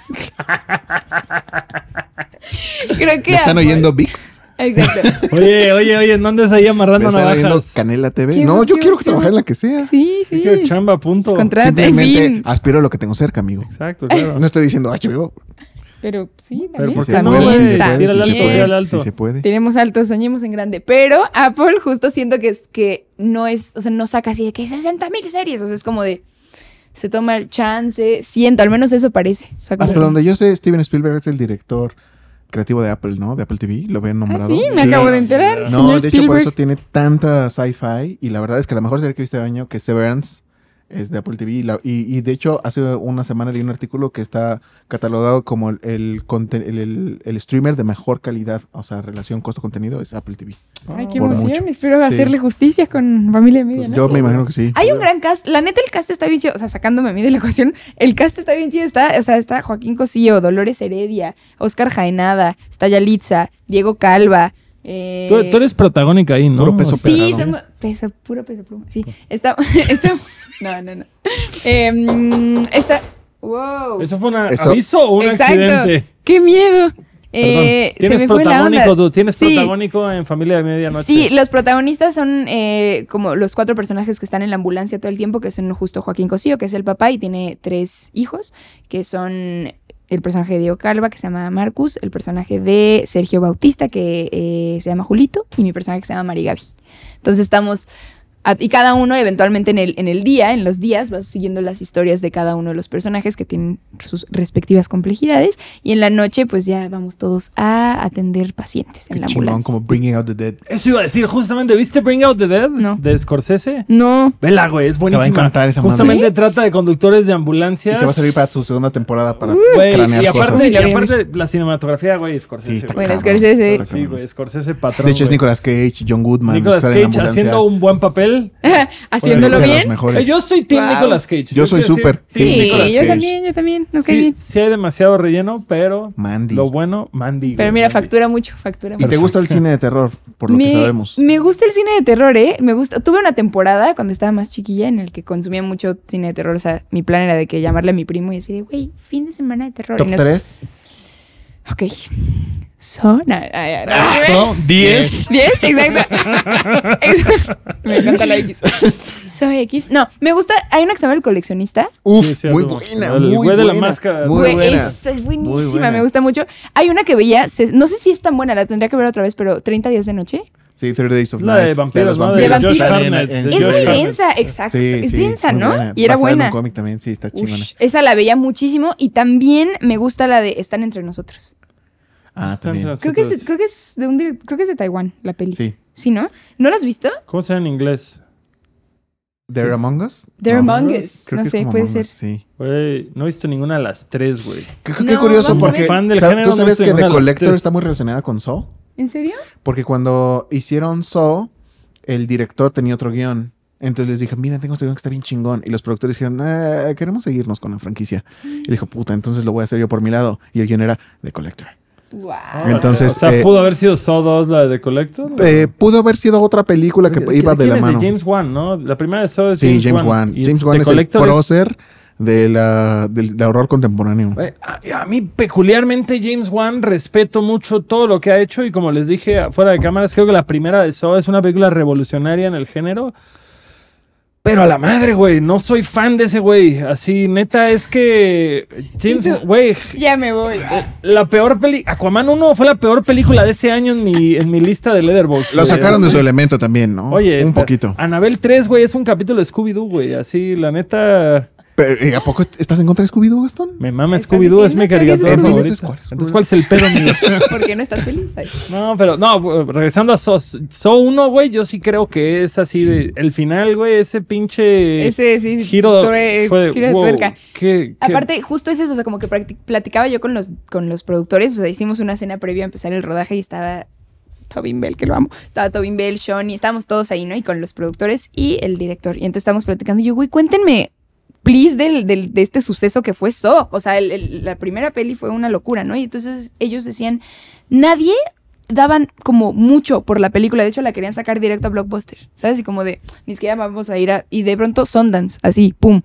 [laughs] creo que. ¿Me están Apple- oyendo VIX? Exacto. [laughs] Oye, oye, oye, ¿no andes ahí ¿Me amarrando navajas? Canela TV? No, yo quiero que en la que sea. Sí, Yo sí. quiero chamba, punto. Contra- en Simplemente fin. aspiro a lo que tengo cerca, amigo. Exacto, claro. No estoy diciendo HBO. Pero sí, Pero también. ¿por Sí no, sí se está sí alto, se bien. puede, tírale alto. sí se puede. Tenemos alto, soñemos en grande. Pero Apple justo siento que es que no es, o sea, no saca así de que 60 mil series. O sea, es como de. Se toma el chance. Siento, al menos eso parece. O sea, como- Hasta donde yo sé, Steven Spielberg es el director creativo de Apple, ¿no? De Apple TV. ¿Lo habían Ah, nombrado? sí, me acabo de enterar. No, de hecho, por eso tiene tanta sci-fi. Y la verdad es que la mejor serie que he visto este año, que es Severance, es de Apple TV. Y, la- y- y de hecho, hace una semana leí un artículo que está catalogado como el, el, conte- el- el- el streamer de mejor calidad, o sea, relación costo-contenido, es Apple TV. Ay, qué Por emoción. mucho. Espero Sí. hacerle justicia con Familia Media. Pues yo me imagino que sí. Hay un gran cast. La neta, el cast está bien chido. O sea, sacándome a mí de la ecuación, el cast está bien chido. Está, o sea, está Joaquín Cosío, Dolores Heredia, Oscar Jaenada, está Yalitza, Diego Calva. Eh, Tú, tú eres protagónica ahí, ¿no? Puro peso Sí, pesado. somos. Peso, puro peso pluma. Sí. Está. [laughs] está no, no, no. Em, está. Wow. ¿Eso fue un Eso- aviso o un Exacto. accidente? ¡Qué miedo! Eh, se ¿Tienes fue la protagónico onda. tú? ¿Tienes Sí. protagónico en Familia de Medianoche? Sí, los protagonistas son eh, como los cuatro personajes que están en la ambulancia todo el tiempo, que son justo Joaquín Cosío, que es el papá y tiene tres hijos, que son el personaje de Diego Calva, que se llama Marcus, el personaje de Sergio Bautista, que eh, se llama Julito, y mi personaje que se llama Marigaby. Entonces estamos... a- Y cada uno eventualmente en el, en el día, en los días, vas siguiendo las historias de cada uno de los personajes que tienen sus respectivas complejidades. Y en la noche, pues ya vamos todos a atender pacientes en Qué la chingón, ambulancia. como Bringing Out the Dead. Eso iba a decir, justamente, ¿viste Bring Out the Dead? No. De Scorsese. No, Vela, güey, es buenísima. encantar esa madre. Justamente trata de conductores de Y ambulancias. te va a servir para tu segunda temporada para Güey, cranear y cosas. aparte, y a aparte la cinematografía, güey, Scorsese. Sí, está güey. Bueno, Scorsese. Sí, güey, Scorsese patrón. De hecho, es. Nicolas Cage, John Goodman. Nicolas Cage haciendo un buen papel. [laughs] haciéndolo los bien. Yo soy Team Wow. Nicolas Cage. Yo soy súper Sí, yo Cage. también, yo también. Nos cae Sí, bien. sí hay demasiado relleno, pero Mandy. lo bueno, Mandy. Pero mira, Mandy. factura mucho, factura ¿Y te mucho. gusta el cine de terror? Por lo me, que sabemos. me gusta el cine de terror, ¿eh? Me gusta. Tuve una temporada cuando estaba más chiquilla en el que consumía mucho cine de terror. O sea, mi plan era de que llamarle a mi primo y decir, de, güey, fin de semana de terror. ¿Top Y nos- 3? Ok. So, na- ay, ay, Ah, no, son 10. ¿Diez? [laughs] Exacto. Me encanta la X. Soy X. No, me gusta. Hay una que se llama El Coleccionista. Uf, Sí, sí, muy algo. buena, El muy güey de la buena, máscara. Muy Güey, buena. esa es Muy buenísima, buena. me gusta mucho. Hay una que veía, se- no sé si es tan buena, la tendría que ver otra vez, pero 30 días de noche. Sí, 30 Days of La Night. de vampiros, los ¿no? De vampiros. en- Es muy densa, exacto. Sí, es sí, densa, ¿no? buena. Y era Basada en buena. un cómic también, sí, está chingona. Ush, esa la veía muchísimo y también me gusta la de Están entre nosotros. Ah, también. Creo que es, creo que es de un direct- creo que es de Taiwán la peli. Sí. Sí, ¿no? ¿No lo has visto? ¿Cómo se llama en inglés? ¿They're Among Us? They're No. Among Us. Creo No que sé, puede ser. Sí. Güey, no he visto ninguna de las tres, güey. Qué, qué No, curioso porque. Fan del ¿sab- género, tú sabes que en The Collector está muy relacionada con Saw. ¿En serio? Porque cuando hicieron Saw, el director tenía otro guion. Entonces les dije, mira, tengo este guion que está bien chingón. Y los productores dijeron, "Eh, queremos seguirnos con la franquicia. Y dijo, puta, entonces lo voy a hacer yo por mi lado. Y el guion era The Collector. Wow. Entonces, o sea, eh, pudo haber sido Saw 2 la de Collector. Eh, pudo haber sido otra película que ¿De- iba de la es? mano. James Wan, ¿no? La primera de Saw es Sí, James, James Wan. James The Wan es el prócer de la, del, del horror contemporáneo. A, a mí peculiarmente James Wan respeto mucho todo lo que ha hecho y como les dije fuera de cámaras, creo que la primera de Saw es una película revolucionaria en el género. Pero a la madre, güey, no soy fan de ese güey. Así, neta, es que James, güey, Ya me voy. la peor peli... Aquaman 1 fue la peor película de ese año en mi, en mi lista de Letterboxd. Lo sacaron de su elemento también, ¿no? Oye, un poquito. Anabel 3, güey, es un capítulo de Scooby-Doo, güey. Así, la neta... Pero, ¿A poco estás en contra de Scooby-Doo, Gastón? Me mama ¿Estás Scooby-Doo, es mi caricatura favorita. Entonces, ¿cuál es? Entonces, ¿cuál es el pedo, amigo? [laughs] ¿Por qué no estás feliz? Ay. No, pero no, regresando a So, So 1, güey, yo sí creo que es así de. El final, güey, ese pinche. Ese, sí, sí, giro, tore- fue, giro de wow, tuerca. qué- qué- Aparte, justo es eso, o sea, como que platicaba yo con los, con los productores, o sea, hicimos una cena previa a empezar el rodaje y estaba Tobin Bell, que lo amo, estaba Tobin Bell, Sean, y estábamos todos ahí, ¿no? Y con los productores y el director. Y entonces estábamos platicando, y yo, güey, cuéntenme, please, del, del- de este suceso que fue So. O sea, el- la primera peli fue una locura, ¿no? Y entonces ellos decían, nadie daban como mucho por la película. De hecho, la querían sacar directo a Blockbuster. ¿Sabes? Y como de, ni siquiera vamos a ir a... Y de pronto Sundance, así, pum.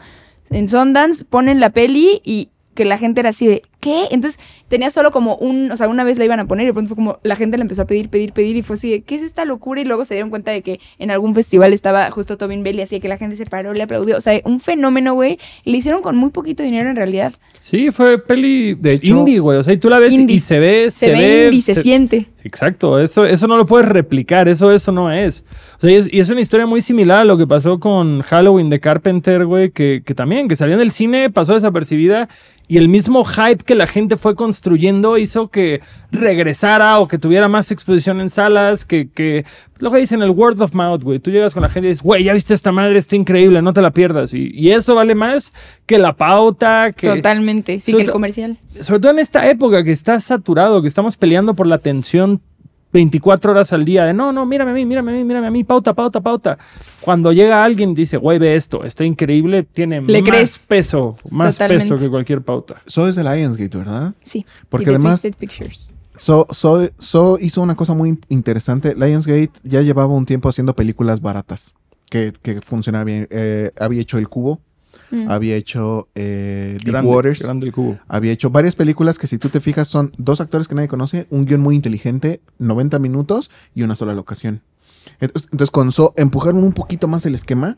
En Sundance ponen la peli y que la gente era así de, ¿qué? Entonces tenía solo como un, o sea, una vez la iban a poner y de pronto fue como, la gente le empezó a pedir, pedir, pedir y fue así de, ¿qué es esta locura? Y luego se dieron cuenta de que en algún festival estaba justo Tobin Bell y así que la gente se paró, le aplaudió. O sea, un fenómeno, güey. Y le hicieron con muy poquito dinero en realidad. Sí, fue peli De hecho- indie, güey. O sea, y tú la ves Indie. y se ve. Se, ve indie, se, se- siente. Exacto, eso, eso no lo puedes replicar, eso, eso no es. O sea, y es, y es una historia muy similar a lo que pasó con Halloween de Carpenter, güey, que, que también, que salió en el cine, pasó desapercibida, y el mismo hype que la gente fue construyendo hizo que regresara o que tuviera más exposición en salas, que, que lo que dicen el word of mouth, güey. Tú llegas con la gente y dices, güey, ya viste esta madre, está increíble, no te la pierdas. Y, y eso vale más que la pauta, que... Totalmente. Sí, Sobre que el comercial. sobre todo en esta época que está saturado, que estamos peleando por la atención 24 horas al día, de no, no, mírame a mí, mírame a mí, mírame a mí, pauta, pauta, pauta. Cuando llega alguien y dice, güey, ve esto, está increíble, tiene Le más crees. peso, más Totalmente. peso que cualquier pauta. So es de Lionsgate, ¿verdad? Sí. Porque Y de además- Pictures. So, so, so hizo una cosa muy interesante. Lionsgate ya llevaba un tiempo haciendo películas baratas que, que funcionaba bien. Eh, había hecho El Cubo, Mm. había hecho eh, Deep Grande, Waters, grande el cubo. había hecho varias películas que si tú te fijas son dos actores que nadie conoce, un guion muy inteligente, 90 minutos y una sola locación. Entonces, entonces con So empujaron un poquito más el esquema.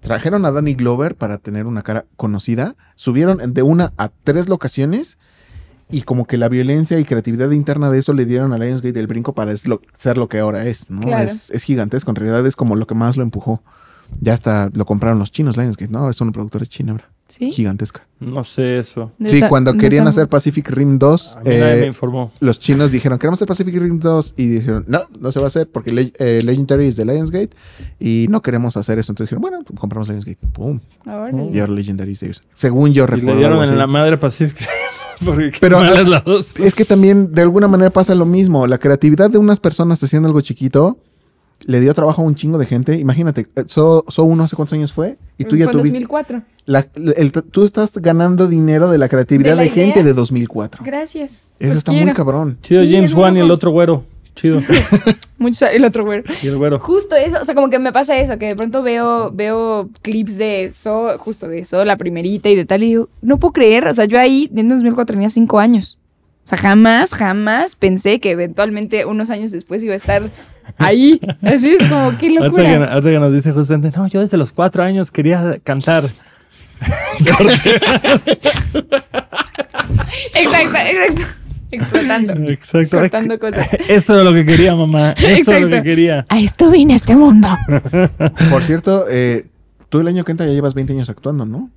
Trajeron a Danny Glover para tener una cara conocida. Subieron de una a tres locaciones. Y como que la violencia y creatividad interna de eso le dieron a Lionsgate el brinco para ser lo que ahora es, ¿no? Claro. Es, es gigantesco. En realidad es como lo que más lo empujó. Ya hasta lo compraron los chinos, Lionsgate, ¿no? Es una productora china ahora. Sí. Gigantesca. No sé eso. Sí, cuando querían hacer Pacific Rim 2, A mí nadie eh, me informó. los chinos dijeron, queremos hacer Pacific Rim 2. Y dijeron, no, no se va a hacer porque Le- eh, Legendary es de Lionsgate y no queremos hacer eso. Entonces dijeron, bueno, compramos Lionsgate. ¡Pum! Órale. Y ahora Legendary es de ellos. Según yo Y le recuerdo. dieron en la madre Pacific. [laughs] Porque Pero, ah, es la dos. Es que también de alguna manera pasa lo mismo. La creatividad de unas personas haciendo algo chiquito le dio trabajo a un chingo de gente. Imagínate, eh, So, so uno hace cuántos años fue y tú ya Fue tuviste. 2004. la- el- tú estás ganando dinero de la creatividad De de, gente de 2004. Gracias. Eso Los está quiero. muy cabrón. Chido Sí, James es Wan y el otro güero. Chido. [laughs] [laughs] Mucho el otro güero. Y el güero. Justo eso, o sea, como que me pasa eso, que de pronto veo, veo clips de So, justo de So, la primerita y de tal, y digo, no puedo creer, o sea, yo ahí en 2004 tenía cinco años. O sea, jamás, jamás pensé que eventualmente unos años después iba a estar ahí. Así es como, qué Ahorita que, locura. ahorita que nos dice justamente, no, yo desde los cuatro años quería cantar. [laughs] Exacto, exacto. Explotando. Exacto. Cortando cosas. Esto era lo que quería, mamá. Esto era lo que Exacto. quería. A esto vine a este mundo. Por cierto, eh, tú el año que entra ya llevas 20 años actuando, ¿no?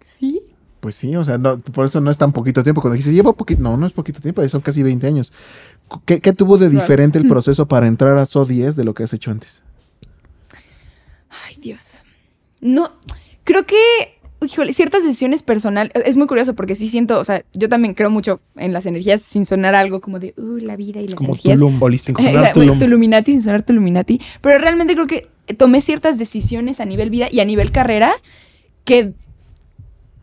Sí. Pues sí, o sea, no, por eso no es tan poquito tiempo. Cuando dijiste, llevo poquito, no, no es poquito tiempo, son casi 20 años. ¿Qué, qué tuvo de Claro. diferente el [laughs] proceso para entrar a So 10 de lo que has hecho antes? Ay, Dios. No, creo que, híjole, ciertas decisiones personales, es muy curioso porque sí siento, o sea, yo también creo mucho en las energías sin sonar algo como de, uh, la vida y las Como energías. Tulum. Holístico. [laughs] Sonar Eh, Tulum. Tuluminati sin sonar Tuluminati. Pero realmente creo que tomé ciertas decisiones a nivel vida y a nivel carrera que,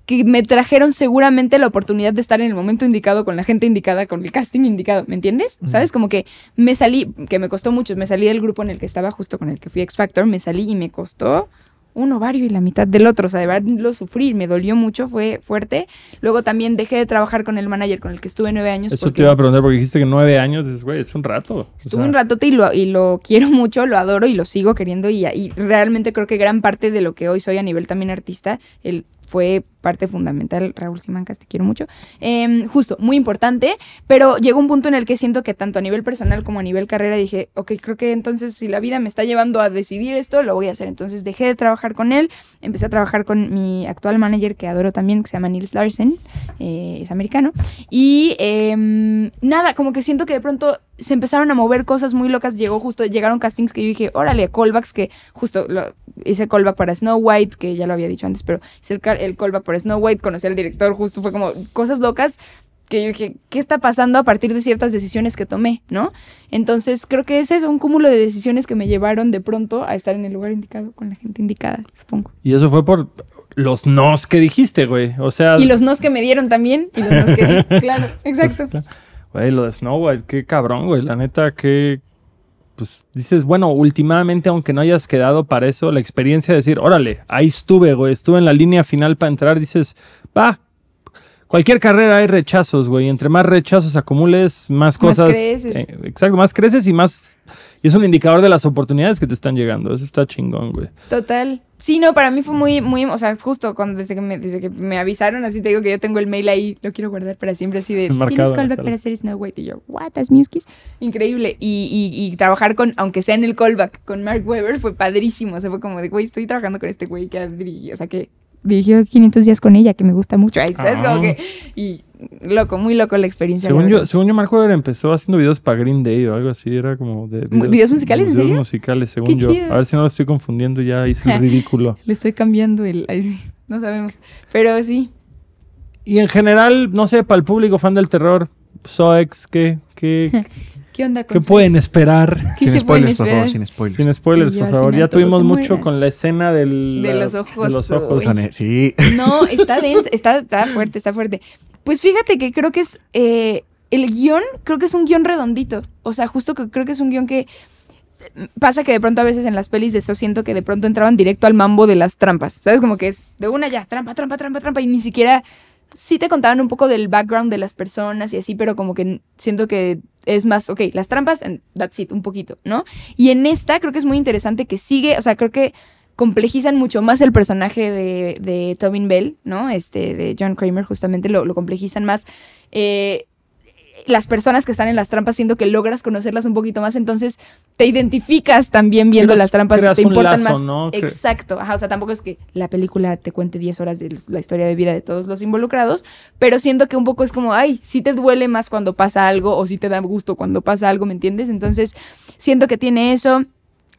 que me trajeron seguramente la oportunidad de estar en el momento indicado, con la gente indicada, con el casting indicado. ¿Me entiendes? ¿Sabes? Como que me salí, que me costó mucho, me salí del grupo en el que estaba, justo con el que fui X Factor, me salí y me costó un ovario y la mitad del otro, o sea, de verlo sufrir, me dolió mucho, fue fuerte. Luego también dejé de trabajar con el manager con el que estuve nueve años. Eso porque- te iba a preguntar porque dijiste que nueve años, dices, güey, es un rato. O Estuve sea, un ratote y lo, y lo quiero mucho, lo adoro y lo sigo queriendo y, y realmente creo que gran parte de lo que hoy soy a nivel también artista, él fue parte fundamental, Raúl Simancas, te quiero mucho. Em, justo, muy importante, pero llegó un punto en el que siento que tanto a nivel personal como a nivel carrera dije, ok, creo que entonces si la vida me está llevando a decidir esto, lo voy a hacer. Entonces dejé de trabajar con él, empecé a trabajar con mi actual manager que adoro también, que se llama Nils Larsen, eh, es americano. Y em, nada, como que siento que de pronto se empezaron a mover cosas muy locas. Llegó justo, llegaron castings que yo dije, órale, callbacks que justo lo- hice callback para Snow White, que ya lo había dicho antes, pero hice el, el callback para Snow White, conocí al director, justo fue como cosas locas que yo dije, ¿qué está pasando a partir de ciertas decisiones que tomé, no? Entonces creo que ese es un cúmulo de decisiones que me llevaron de pronto a estar en el lugar indicado con la gente indicada, supongo. Y eso fue por los nos que dijiste, güey. O sea. Y los nos que me dieron también, y los nos que di, [laughs] claro, exacto. Pues, Güey, lo de Snow White, qué cabrón, güey. La neta, que. Pues dices, bueno, últimamente, aunque no hayas quedado para eso, la experiencia de decir, órale, ahí estuve, güey, estuve en la línea final para entrar, dices, va. Cualquier carrera hay rechazos, güey. Entre más rechazos acumules, más Más cosas. creces. eh, exacto, más creces y más. Y es un indicador de las oportunidades que te están llegando. Eso está chingón, güey. Total. Sí, no, para mí fue muy, muy, o sea, justo cuando desde que me, desde que me avisaron, así te digo que yo tengo el mail ahí, lo quiero guardar para siempre, así de, [laughs] Marcado ¿tienes callback para hacer Snow White? Y yo, what, that's Muskis? Increíble. Y, y, y trabajar con, aunque sea en el callback, con Mark Webber fue padrísimo, o sea, fue como de, güey, estoy trabajando con este güey que ha dirigido, o sea, que dirigió 500 días con ella, que me gusta mucho, ¿sabes? Como Ah. que, y loco, muy loco la experiencia. Según yo, según yo, Mark Webber empezó haciendo videos para Green Day o algo así. Era como de. ¿Videos musicales? ¿En videos serio? musicales, según Qué yo. chido. A ver si no lo estoy confundiendo, ya hice el [laughs] ridículo. Le estoy cambiando el, no sabemos, pero sí. Y en general, no sé, para el público fan del terror, Soex, ¿qué, qué, [laughs] ¿Qué onda con qué pueden esperar? ¿Qué Sin spoilers, por favor, sin spoilers. Sin spoilers, por favor. Ya tuvimos mucho con la escena del, De la- los ojos, De los ojos. Sí. No, está dentro, está, está fuerte, está fuerte. Pues fíjate que creo que es eh, el guion, creo que es un guion redondito. O sea, justo que creo que es un guion que eh, pasa que de pronto a veces en las pelis de eso siento que de pronto entraban directo al mambo de las trampas. ¿Sabes? Como que es de una ya, trampa, trampa, trampa, trampa y ni siquiera sí te contaban un poco del background de las personas y así, pero como que siento que es más, ok, las trampas, that's it, un poquito, ¿no? Y en esta creo que es muy interesante que sigue, o sea, creo que complejizan mucho más el personaje de, de Tobin Bell, ¿no? Este, de John Kramer, justamente lo, lo complejizan más. Eh, las personas que están en las trampas, siendo que logras conocerlas un poquito más, entonces te identificas también viendo Creas- las trampas, te importan lazo, más. ¿no? Exacto, ajá, o sea, tampoco es que la película te cuente 10 horas de la historia de vida de todos los involucrados, pero siento que un poco es como, ay, sí te duele más cuando pasa algo o sí te da gusto cuando pasa algo, ¿me entiendes? Entonces, siento que tiene eso.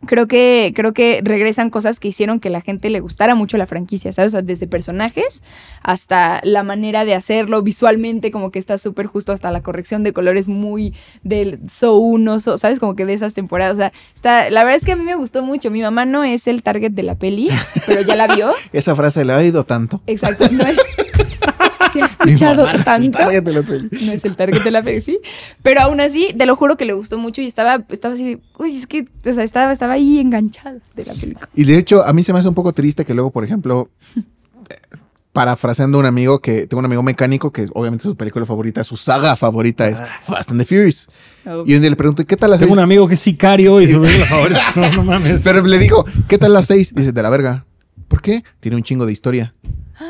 Creo que, creo que regresan cosas que hicieron que la gente le gustara mucho la franquicia, ¿sabes? O sea, desde personajes hasta la manera de hacerlo visualmente, como que está súper justo, hasta la corrección de colores muy del So 1, So- ¿sabes? Como que de esas temporadas. O sea, está, la verdad es que a mí me gustó mucho. Mi mamá no es el target de la peli, pero ya la vio. [laughs] Esa frase la he oído tanto. Exacto. No es- se ha [laughs] escuchado mamá no es el tanto target de la peli. no es el target de la peli, sí. Pero aún así, te lo juro que le gustó mucho y estaba, estaba así de, uy, es que, o sea, estaba, estaba ahí enganchada de la película. Y de hecho, a mí se me hace un poco triste que luego, por ejemplo, [laughs] parafraseando a un amigo que tengo un amigo mecánico que obviamente su película favorita, su saga favorita es Fast and the Furious. Y un día le pregunto, ¿qué tal las Tengo seis? un amigo que es sicario y su película [laughs] favorita. No, no mames. Pero le digo, ¿qué tal las seis? Dice, de la verga. ¿Por qué? Tiene un chingo de historia.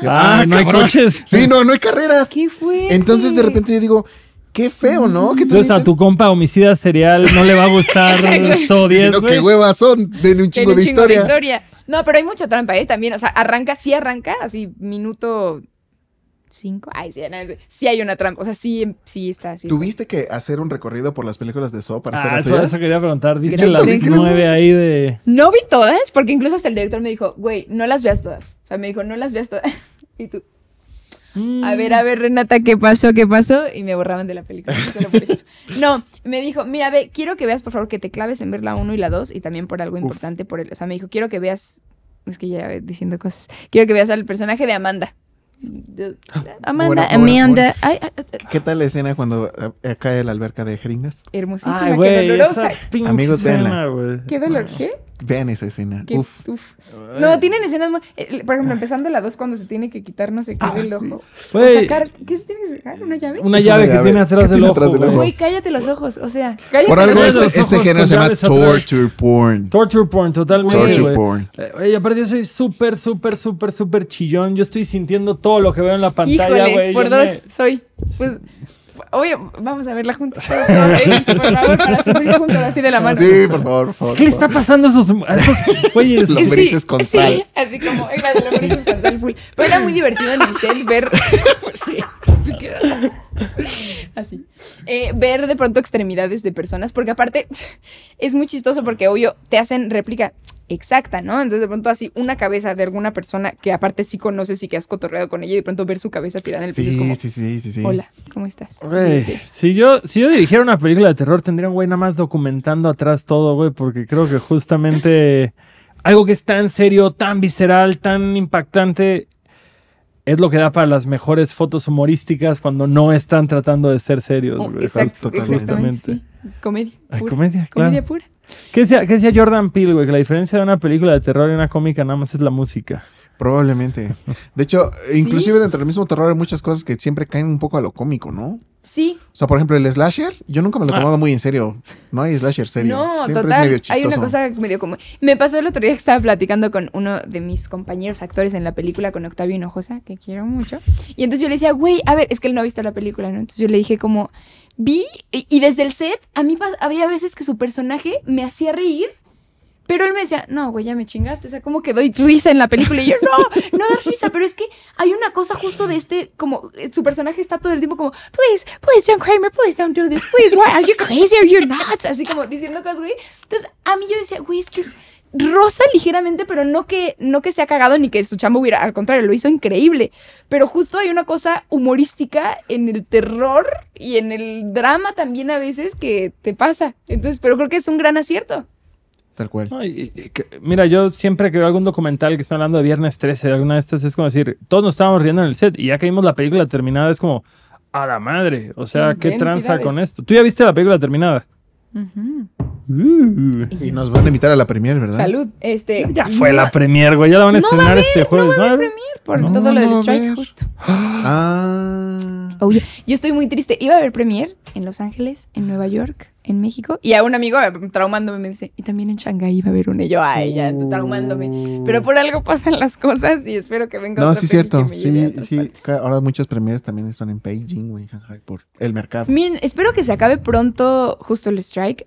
Yo, Ah, no hay coches. [laughs] Sí, no, no hay carreras. ¿Qué fue? Entonces de repente yo digo, qué feo, ¿no? Que Entonces a tu compa homicida serial no le va a gustar [laughs] Exacto. So te- 10, Sino que huevas son, tiene un chingo, un de, historia. de historia. No, pero hay mucha trampa, ¿eh? También, o sea, arranca, sí arranca, así, minuto cinco. Ay, sí, no, sí, sí hay una trampa. O sea, sí, sí está así. ¿Tuviste que hacer un recorrido por las películas de Saw para hacer Ah, la eso, eso quería preguntar. Dice las nueve ahí de. No vi todas, porque incluso hasta el director me dijo, güey, no las veas todas. O sea, me dijo, no las veas todas. [laughs] y tú, a ver, a ver, Renata, ¿qué pasó? ¿Qué pasó? Y me borraban de la película. [laughs] Solo por esto. No, me dijo, mira, ve, quiero que veas, por favor, que te claves en ver la 1 y la 2 y también por algo importante por el. O sea, me dijo, quiero que veas. Es que ya diciendo cosas. Quiero que veas al personaje de Amanda. De- Amanda, Amanda. Ay, ay, ay, ¿Qué tal la escena cuando eh, cae la alberca de jeringas? hermosísima, Ay, qué dolorosa. Amigos, escena. Qué dolor, ¿qué? Vean esa escena. Qué- Uf. uf. No, tienen escenas muy. eh, Por ejemplo, empezando la 2 cuando se tiene que quitar no sé qué Ah, del sí. ojo. O Güey, sacar. ¿Qué se tiene que sacar? ¿Una llave? una llave una que llave tiene atrás que del tiene ojo. atrás del güey. ojo. Güey, cállate los ojos. O sea, cállate Por algo los este, ojos. este género se llama atrás. torture porn. Torture porn, totalmente. Torture güey. porn. Eh, Oye, aparte yo soy súper, súper, súper, súper chillón. Yo estoy sintiendo todo lo que veo en la pantalla, Híjole, güey. por Yo dos me- soy. Pues, oye, vamos a verla juntos. Por favor, para sufrir juntos así de la mano. Sí, por favor, por favor. ¿Qué le está pasando a esos, a esos güeyes? Los Lombrices con sal. Así como, era de lombrices con sal full. Pero era muy divertido en el set ver. [laughs] pues sí, sí que- Así. Eh, ver de pronto extremidades de personas, porque aparte es muy chistoso porque obvio te hacen réplica exacta, ¿no? Entonces de pronto así una cabeza de alguna persona que aparte sí conoces y que has cotorreado con ella y de pronto ver su cabeza tirada en el piso es como, sí, sí, sí, sí. hola, ¿cómo estás? Güey, si yo, si yo dirigiera una película de terror, tendría un güey nada más documentando atrás todo, güey, porque creo que justamente algo que es tan serio, tan visceral, tan impactante, es lo que da para las mejores fotos humorísticas cuando no están tratando de ser serios, Oh, güey. exacto, totalmente. exactamente. sí. Comedia. Pura. comedia, claro. Comedia pura. ¿Qué decía, qué decía Jordan Peele, güey? Que la diferencia de una película de terror y una cómica nada más es la música. Probablemente. De hecho, [laughs] Sí. inclusive dentro del mismo terror hay muchas cosas que siempre caen un poco a lo cómico, ¿no? Sí, O sea, por ejemplo, el slasher, yo nunca me lo he Ah. tomado muy en serio. No hay slasher serio. No, Siempre total. es medio chistoso. Hay una cosa medio como. Me pasó el otro día que estaba platicando con uno de mis compañeros actores en la película, con Octavio Hinojosa, que quiero mucho. Y entonces yo le decía, güey, a ver, es que él no ha visto la película, ¿no? Entonces yo le dije, como, vi, y, desde el set, a mí había veces que su personaje me hacía reír. Pero él me decía, no, güey, ya me chingaste. O sea, como que doy risa en la película. Y yo, no, no das risa. Pero es que hay una cosa justo de este, como eh, su personaje está todo el tiempo como, please, please, John Kramer, please don't do this. Please, why are you crazy? Are you nuts? Así como diciendo cosas, güey. Entonces, a mí yo decía, güey, es que es rosa ligeramente, pero no que, no que se ha cagado ni que su chamba hubiera, al contrario, lo hizo increíble. Pero justo hay una cosa humorística en el terror y en el drama también a veces que te pasa. Entonces, pero creo que es un gran acierto. Tal cual. No, y- y que- mira, yo siempre que veo algún documental que está hablando de Viernes 13, de alguna de estas, es como decir, todos nos estábamos riendo en el set y ya que vimos la película terminada, es como, a la madre. O sea, Sí, ¿qué tranza con esto? ¿Tú ya viste la película terminada? Uh, Y nos van a invitar a la premier, ¿verdad? Salud. Este, ya fue no- la premier, güey. Ya la van a No va a estrenar haber, este jueves. no va a haber premier por No, todo lo no del strike, justo. Ah. Oye, yo estoy muy triste. Iba a haber premier en Los Ángeles, en Nueva York, en México. Y a un amigo eh, traumándome me dice, y también en Shanghái iba a haber una. Y yo, ay, ya, traumándome. Pero por algo pasan las cosas y espero que venga No, otra sí cierto. Sí, sí. Ahora muchas premieres también están en Beijing, güey, Shanghai, por el mercado. Miren, espero que se acabe pronto justo el strike.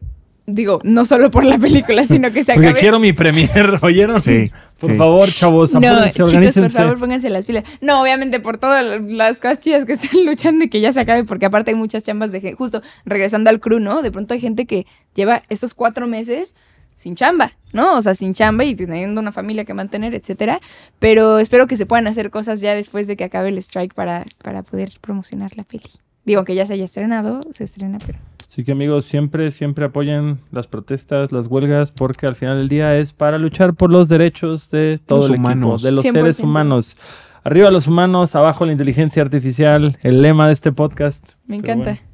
Digo, no solo por la película, sino que se Porque acabe. quiero mi premier, [laughs] ¿oyeron? Sí, Por sí. favor, chavos, No, chicos, por favor, pónganse las pilas. No, obviamente por todas las cosas chidas que están [laughs] luchando y que ya se acabe, porque aparte hay muchas chambas de gente. Justo regresando al crew, ¿no? De pronto hay gente que lleva esos cuatro meses sin chamba, ¿no? O sea, sin chamba y teniendo una familia que mantener, etcétera. Pero espero que se puedan hacer cosas ya después de que acabe el strike para, para poder promocionar la peli. Digo, que ya se haya estrenado, se estrena, pero. Así que amigos, siempre, siempre apoyen las protestas, las huelgas, porque al final del día es para luchar por los derechos de todo Los el humanos. equipo, de los 100%. seres humanos. Arriba los humanos, abajo la inteligencia artificial, el lema de este podcast. Me encanta. bueno.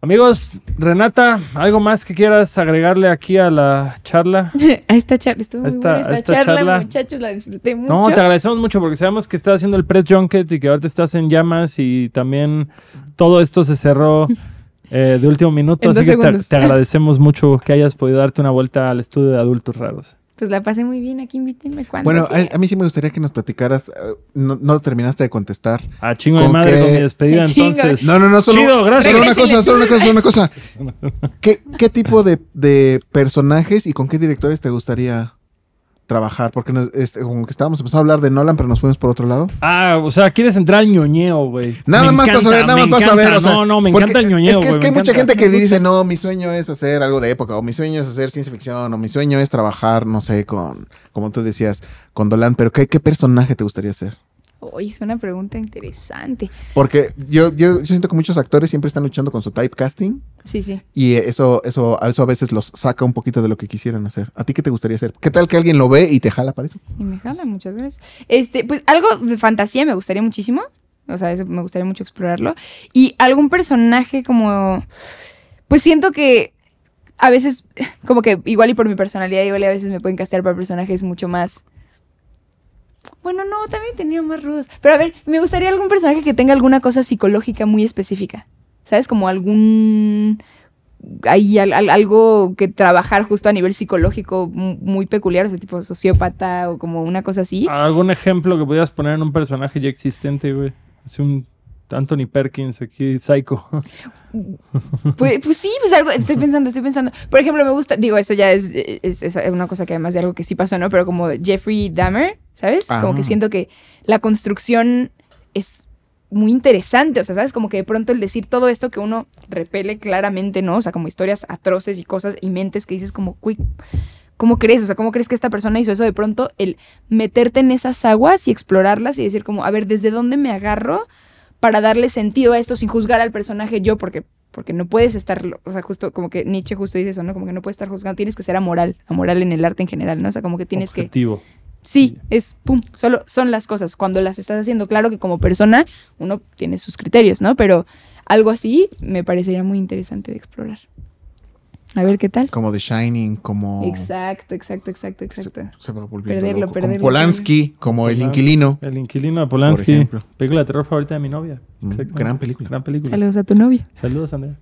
Amigos, Renata, ¿algo más que quieras agregarle aquí a la charla? [laughs] A esta charla, estuvo muy Esta- buena esta, esta charla, charla. muchachos, la disfruté mucho. No, te agradecemos mucho porque sabemos que estás haciendo el press junket y que ahorita estás en llamas y también todo esto se cerró [laughs] eh, de último minuto. En así dos que te agradecemos mucho que hayas podido darte una vuelta al estudio de adultos raros. Pues la pasé muy bien, aquí invítenme cuando Bueno, a, a mí sí me gustaría que nos platicaras. eh, No, no terminaste de contestar. A chingo de ¿Con madre qué? con mi despedida [laughs] Chingo. entonces. No, no, no, solo, Chido, gracias. solo una cosa, solo una cosa, solo una cosa. ¿Qué, qué tipo de, de personajes y con qué directores te gustaría trabajar? Porque nos- este, como que estábamos empezando a hablar de Nolan, pero nos fuimos por otro lado. Ah, o sea, quieres entrar al ñoñeo, güey. Nada Me más para saber, nada más para saber. O sea, no, no, me encanta el ñoñeo. Es que, es que hay mucha gente que dice, no, mi sueño es hacer algo de época, o mi sueño es hacer ciencia ficción, o mi sueño es trabajar, no sé, con, como tú decías, con Dolan. Pero ¿qué, qué personaje te gustaría ser? Uy, es una pregunta interesante. Porque yo, yo, yo siento que muchos actores siempre están luchando con su typecasting Sí, sí. y eso, eso, eso a veces los saca un poquito de lo que quisieran hacer. ¿A ti qué te gustaría hacer? ¿Qué tal que alguien lo ve y te jala para eso? Y me jala, muchas gracias. Este, pues algo de fantasía me gustaría muchísimo. O sea, eso me gustaría mucho explorarlo. Y algún personaje como. Pues siento que a veces, como que igual y por mi personalidad, igual y a veces me pueden castear para personajes mucho más. Bueno, no, también tenía más rudos. Pero a ver, me gustaría algún personaje que tenga alguna cosa psicológica muy específica. ¿Sabes? Como algún. Hay al- al- algo que trabajar justo a nivel psicológico mu- muy peculiar, o sea, tipo sociópata o como una cosa así. ¿Algún ejemplo que pudieras poner en un personaje ya existente, güey? Es un Anthony Perkins aquí, Psycho. [laughs] Pues, pues sí, pues algo, estoy pensando, estoy pensando. Por ejemplo, me gusta, digo, eso ya es, es, es una cosa que además de algo que sí pasó, ¿no? Pero como Jeffrey Dahmer, ¿sabes? Como que siento que la construcción es muy interesante, o sea, ¿sabes? Como que de pronto el decir todo esto que uno repele claramente, ¿no? O sea, como historias atroces y cosas y mentes que dices como, "Güey, ¿cómo crees? O sea, ¿cómo crees que esta persona hizo eso? De pronto el meterte en esas aguas y explorarlas y decir como, a ver, ¿desde dónde me agarro para darle sentido a esto sin juzgar al personaje yo? Porque porque no puedes estar, o sea, justo como que Nietzsche justo dice eso, ¿no? Como que no puedes estar juzgando, tienes que ser amoral, amoral en el arte en general, ¿no? O sea, como que tienes que Objetivo. Sí, es pum, solo son las cosas. Cuando las estás haciendo, claro que como persona uno tiene sus criterios, ¿no? Pero algo así me parecería muy interesante de explorar. A ver qué tal. Como The Shining, como... Exacto, exacto, exacto, exacto. Se va volviendo Perderlo, loco. perderlo, Como Polanski, como El. Inquilino. El inquilino de Polanski. ejemplo. Película de terror favorita de mi novia. Mm, gran película. Gran película. Saludos a tu novia. Saludos, Andrea.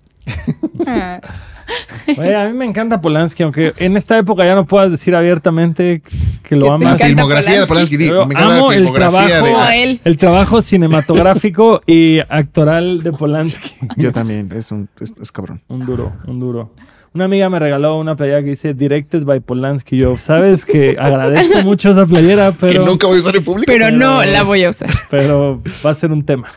Oye, a mí me encanta Polanski, aunque en esta época ya no puedas decir abiertamente que lo amas. La encanta filmografía de Polanski. Polanski. me encanta amo la el trabajo, de... Él. el trabajo cinematográfico y actoral de Polanski. Yo también, es un es, es cabrón. Un duro, un duro. Una amiga me regaló una playera que dice Directed by Polanski. Yo, sabes que agradezco mucho esa playera, que pero, nunca voy a usar en público. Pero no la voy a usar. pero va a ser un tema.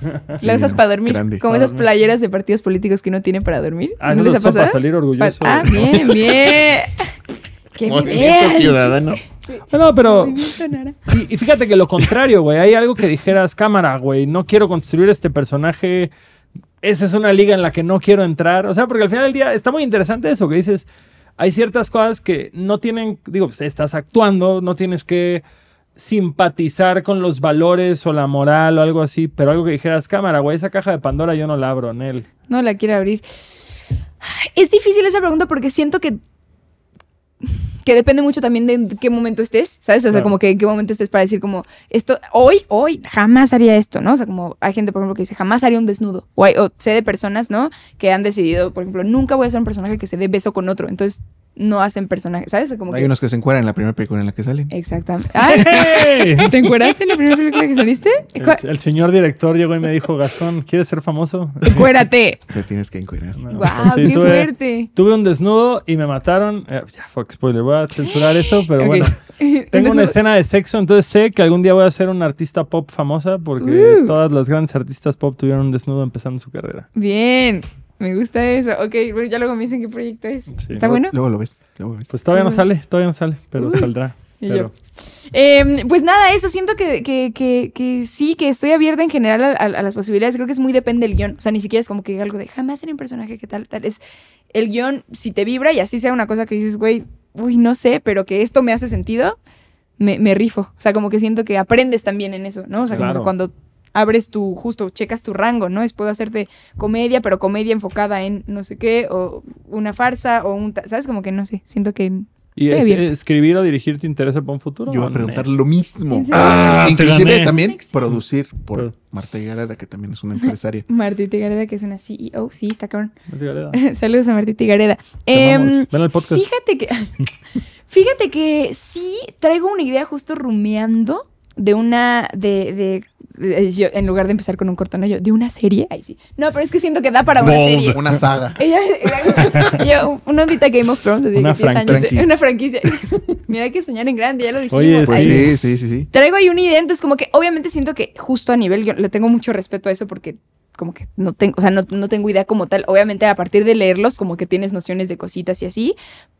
[laughs] Sí, la usas para dormir. grande. Como Para esas dormir. playeras de partidos políticos que uno tiene para dormir. Ah, ¿No les ha para salir Pa- orgulloso. ah, [laughs] bien, bien. Qué Movimiento bien. ciudadano. No, pero. Y, y fíjate que lo contrario, güey. Hay algo que dijeras, cámara, güey. No quiero construir este personaje. Esa es una liga en la que no quiero entrar. O sea, porque al final del día está muy interesante eso que dices. Hay ciertas cosas que no tienen, digo, pues, estás actuando, no tienes que simpatizar con los valores o la moral o algo así, pero algo que dijeras, cámara, güey, esa caja de Pandora yo no la abro, Nel. No la quiero abrir. Es difícil esa pregunta porque siento que que depende mucho también de en qué momento estés, ¿sabes? O sea, Claro. como que en qué momento estés para decir como esto hoy, hoy jamás haría esto, ¿no? O sea, como hay gente por ejemplo que dice jamás haría un desnudo o, hay, o sé de personas, ¿no? Que han decidido, por ejemplo, nunca voy a ser un personaje que se dé beso con otro, entonces no hacen personajes, ¿sabes? Como Hay que unos que se encueran en la primera película en la que salen. Exactamente. ¿Te encueraste en la primera película que saliste? El, el señor director llegó y me dijo, Gastón, ¿quieres ser famoso? Encuérate. Te tienes que encuerar. No, ¡Wow! pues sí, ¡Qué tuve- fuerte! Tuve un desnudo y me mataron. Eh, ya fue spoiler, voy a censurar [gasps] eso, pero bueno. [laughs] Tengo una escena de sexo, entonces sé que algún día voy a ser una artista pop famosa porque Uh. todas las grandes artistas pop tuvieron un desnudo empezando su carrera. Bien, me gusta eso. Ok, bueno, ya luego me dicen qué proyecto es. Sí. ¿Está Luego- bueno? Luego lo ves. Luego lo ves. Pues todavía no sale, todavía no sale, pero saldrá. Y Pero, Eh, pues nada, eso siento que, que, que, que sí, que estoy abierta en general a, a- a las posibilidades. Creo que es muy depende del guion. O sea, ni siquiera es como que algo de jamás ser un personaje que tal, tal. Es el guion, si te vibra y así sea una cosa que dices, güey, uy, no sé, pero que esto me hace sentido, me, me rifo. O sea, como que siento que aprendes también en eso, ¿no? O sea, como que cuando abres tu, justo, checas tu rango, ¿no? Es puedo hacerte comedia, pero comedia enfocada en no sé qué, o una farsa, o un, ¿sabes? Como que no sé, siento que... ¿Y es- escribir o dirigir te interesa para un futuro? Yo voy a preguntar no? lo mismo. Ah, Inclusive gané. también producir por Pero- Marta Gareda, que también es una [laughs] empresaria. Martita Gareda, que es una CEO, sí, está cabrón. [laughs] Saludos a Martita Gareda. Te amamos. Em, Ven al podcast. fíjate que [laughs] fíjate que sí traigo una idea justo rumeando de una de, de eh, yo, en lugar de empezar con un corto, no, yo, ¿de una serie? Ay, sí. No, pero es que siento que da para una serie. Una saga. [laughs] Ella, ella- una ondita Game of Thrones, así Una que 10 fran- años. [laughs] Una franquicia. [laughs] Mira, hay que soñar en grande, ya lo dijimos. Oye, Pues sí, sí, sí, sí. Traigo ahí una idea, entonces como que obviamente siento que justo a nivel, yo le tengo mucho respeto a eso porque como que no tengo, o sea, no, no tengo idea como tal. Obviamente a partir de leerlos como que tienes nociones de cositas y así,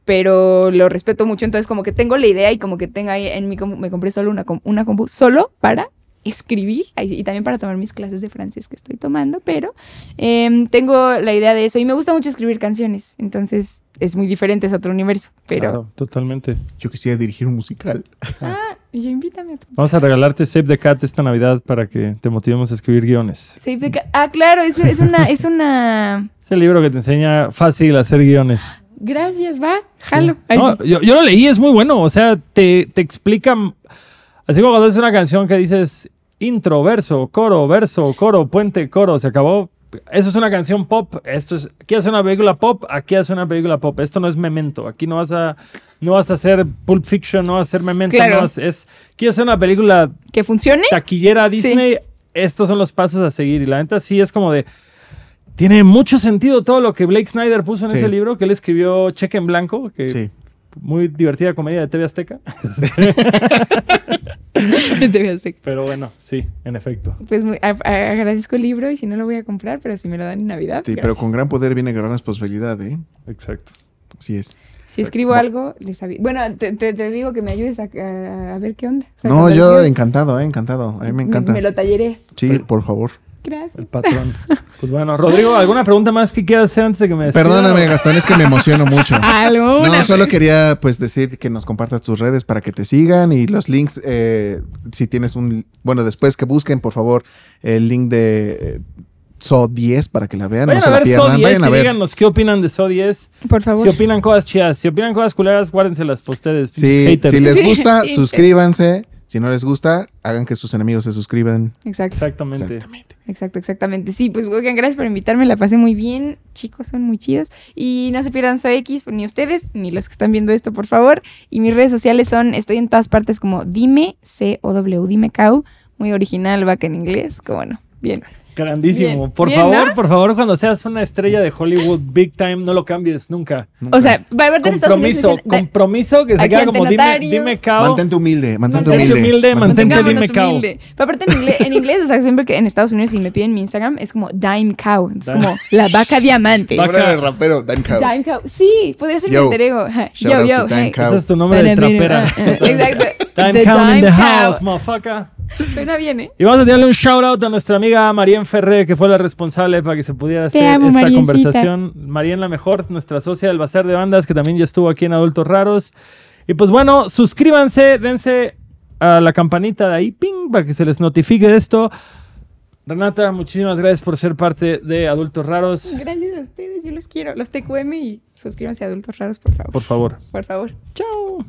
pero lo respeto mucho, entonces como que tengo la idea y como que tengo ahí en mi compu, me compré solo una, una compu solo para escribir y también para tomar mis clases de francés que estoy tomando, pero em, tengo la idea de eso y me gusta mucho escribir canciones, entonces es muy diferente, es otro universo, pero... Claro, totalmente. Yo quisiera dirigir un musical. Ah, yo invítame a tu Vamos a regalarte Save the Cat esta Navidad para que te motivemos a escribir guiones. Save the Cat. Ah, claro, es, es una, es una. Es el libro que te enseña fácil a hacer guiones. Gracias, va, jalo. No, yo lo leí, es muy bueno. O sea, te, te explica. Así como cuando es una canción que dices intro, verso, coro, verso, coro, puente, coro, se acabó. Eso es una canción pop. Esto es. Aquí hace una película pop, aquí hace una película pop. Esto no es memento. Aquí no vas a. No vas a hacer Pulp Fiction, no vas a hacer memento. Claro. No vas- es. Quiero hacer una película Que funcione. taquillera Disney, estos son los pasos a seguir. Y la neta sí es como de. Tiene mucho sentido todo lo que Blake Snyder puso en Sí. ese libro, que él escribió Cheque en Blanco, que Sí. muy divertida comedia de TV Azteca. [laughs] [laughs] Te voy a hacer- Pero bueno, sí, en efecto. Pues muy- a- a- agradezco el libro y si no lo voy a comprar, pero si me lo dan en Navidad. Sí, pero con gran poder viene gran responsabilidad, ¿eh? Exacto. Así es. Si escribo algo, les aviso. Bueno, te, te- te digo que me ayudes a, a- a ver qué onda. O sea, No, yo encantado, ¿eh? Encantado. A mí me encanta. Me, lo tallereas. Sí, por favor. Gracias. El patrón. Pues bueno, Rodrigo, [laughs] ¿alguna pregunta más que quieras hacer antes de que me despida? Perdóname, Gastón, es que me emociono mucho. [laughs] ¿Alguna? No, solo quería pues decir que nos compartas tus redes para que te sigan y los links, eh, si tienes un, bueno, después que busquen, por favor, el link de eh, So 10 para que la vean, Vayan no se a la ver So pierdan, 10 vayan a ver. díganos qué opinan de So 10. Por favor. Si opinan cosas chidas, si opinan cosas culeras, guárdenselas para ustedes. Sí, si les [laughs] gusta, sí. suscríbanse. Si no les gusta, hagan que sus enemigos se suscriban. Exacto. Exactamente. Exactamente. Exacto, exactamente. Sí, pues oigan, gracias por invitarme, la pasé muy bien. Chicos, son muy chidos. Y no se pierdan Soy X, ni ustedes, ni los que están viendo esto, por favor. Y mis redes sociales son, estoy en todas partes como Dime, C-O-W, Dime Cow. Muy original, va que en inglés, como bueno. Bien. Grandísimo. Bien, por bien, favor, ¿no? por favor, cuando seas una estrella de Hollywood big time, no lo cambies nunca. O sea, va a haber Estados Unidos. Compromiso, compromiso que se queda como dime, dime cao. mantente humilde, mantente Mantente humilde. humilde, mantente dime cow. humilde. Pero aparte en inglés, en inglés, o sea, siempre que en Estados Unidos si me piden mi Instagram es como Dime Cow. Es Dime. como la vaca diamante. Vaca- de rapero, Dime Cow. Dime Cow. Sí, podría ser mi alter ego. Yo, yo. Dime. Cow. Ese es tu nombre de trapera. ah, ah, Exacto. The count in Dime the Cow. house, motherfucker. [laughs] Suena bien, ¿eh? Y vamos a darle un shout out a nuestra amiga Marien Ferré, que fue la responsable para que se pudiera hacer amo, esta Mariencita. conversación. Marien la mejor, nuestra socia del Bazar de Bandas, que también ya estuvo aquí en Adultos Raros. Y pues bueno, suscríbanse, dense a la campanita de ahí, ping, para que se les notifique de esto. Renata, muchísimas gracias por ser parte de Adultos Raros. Gracias a ustedes, yo los quiero. Los TQM y suscríbanse a Adultos Raros, por favor. Por favor. Por favor. Chao.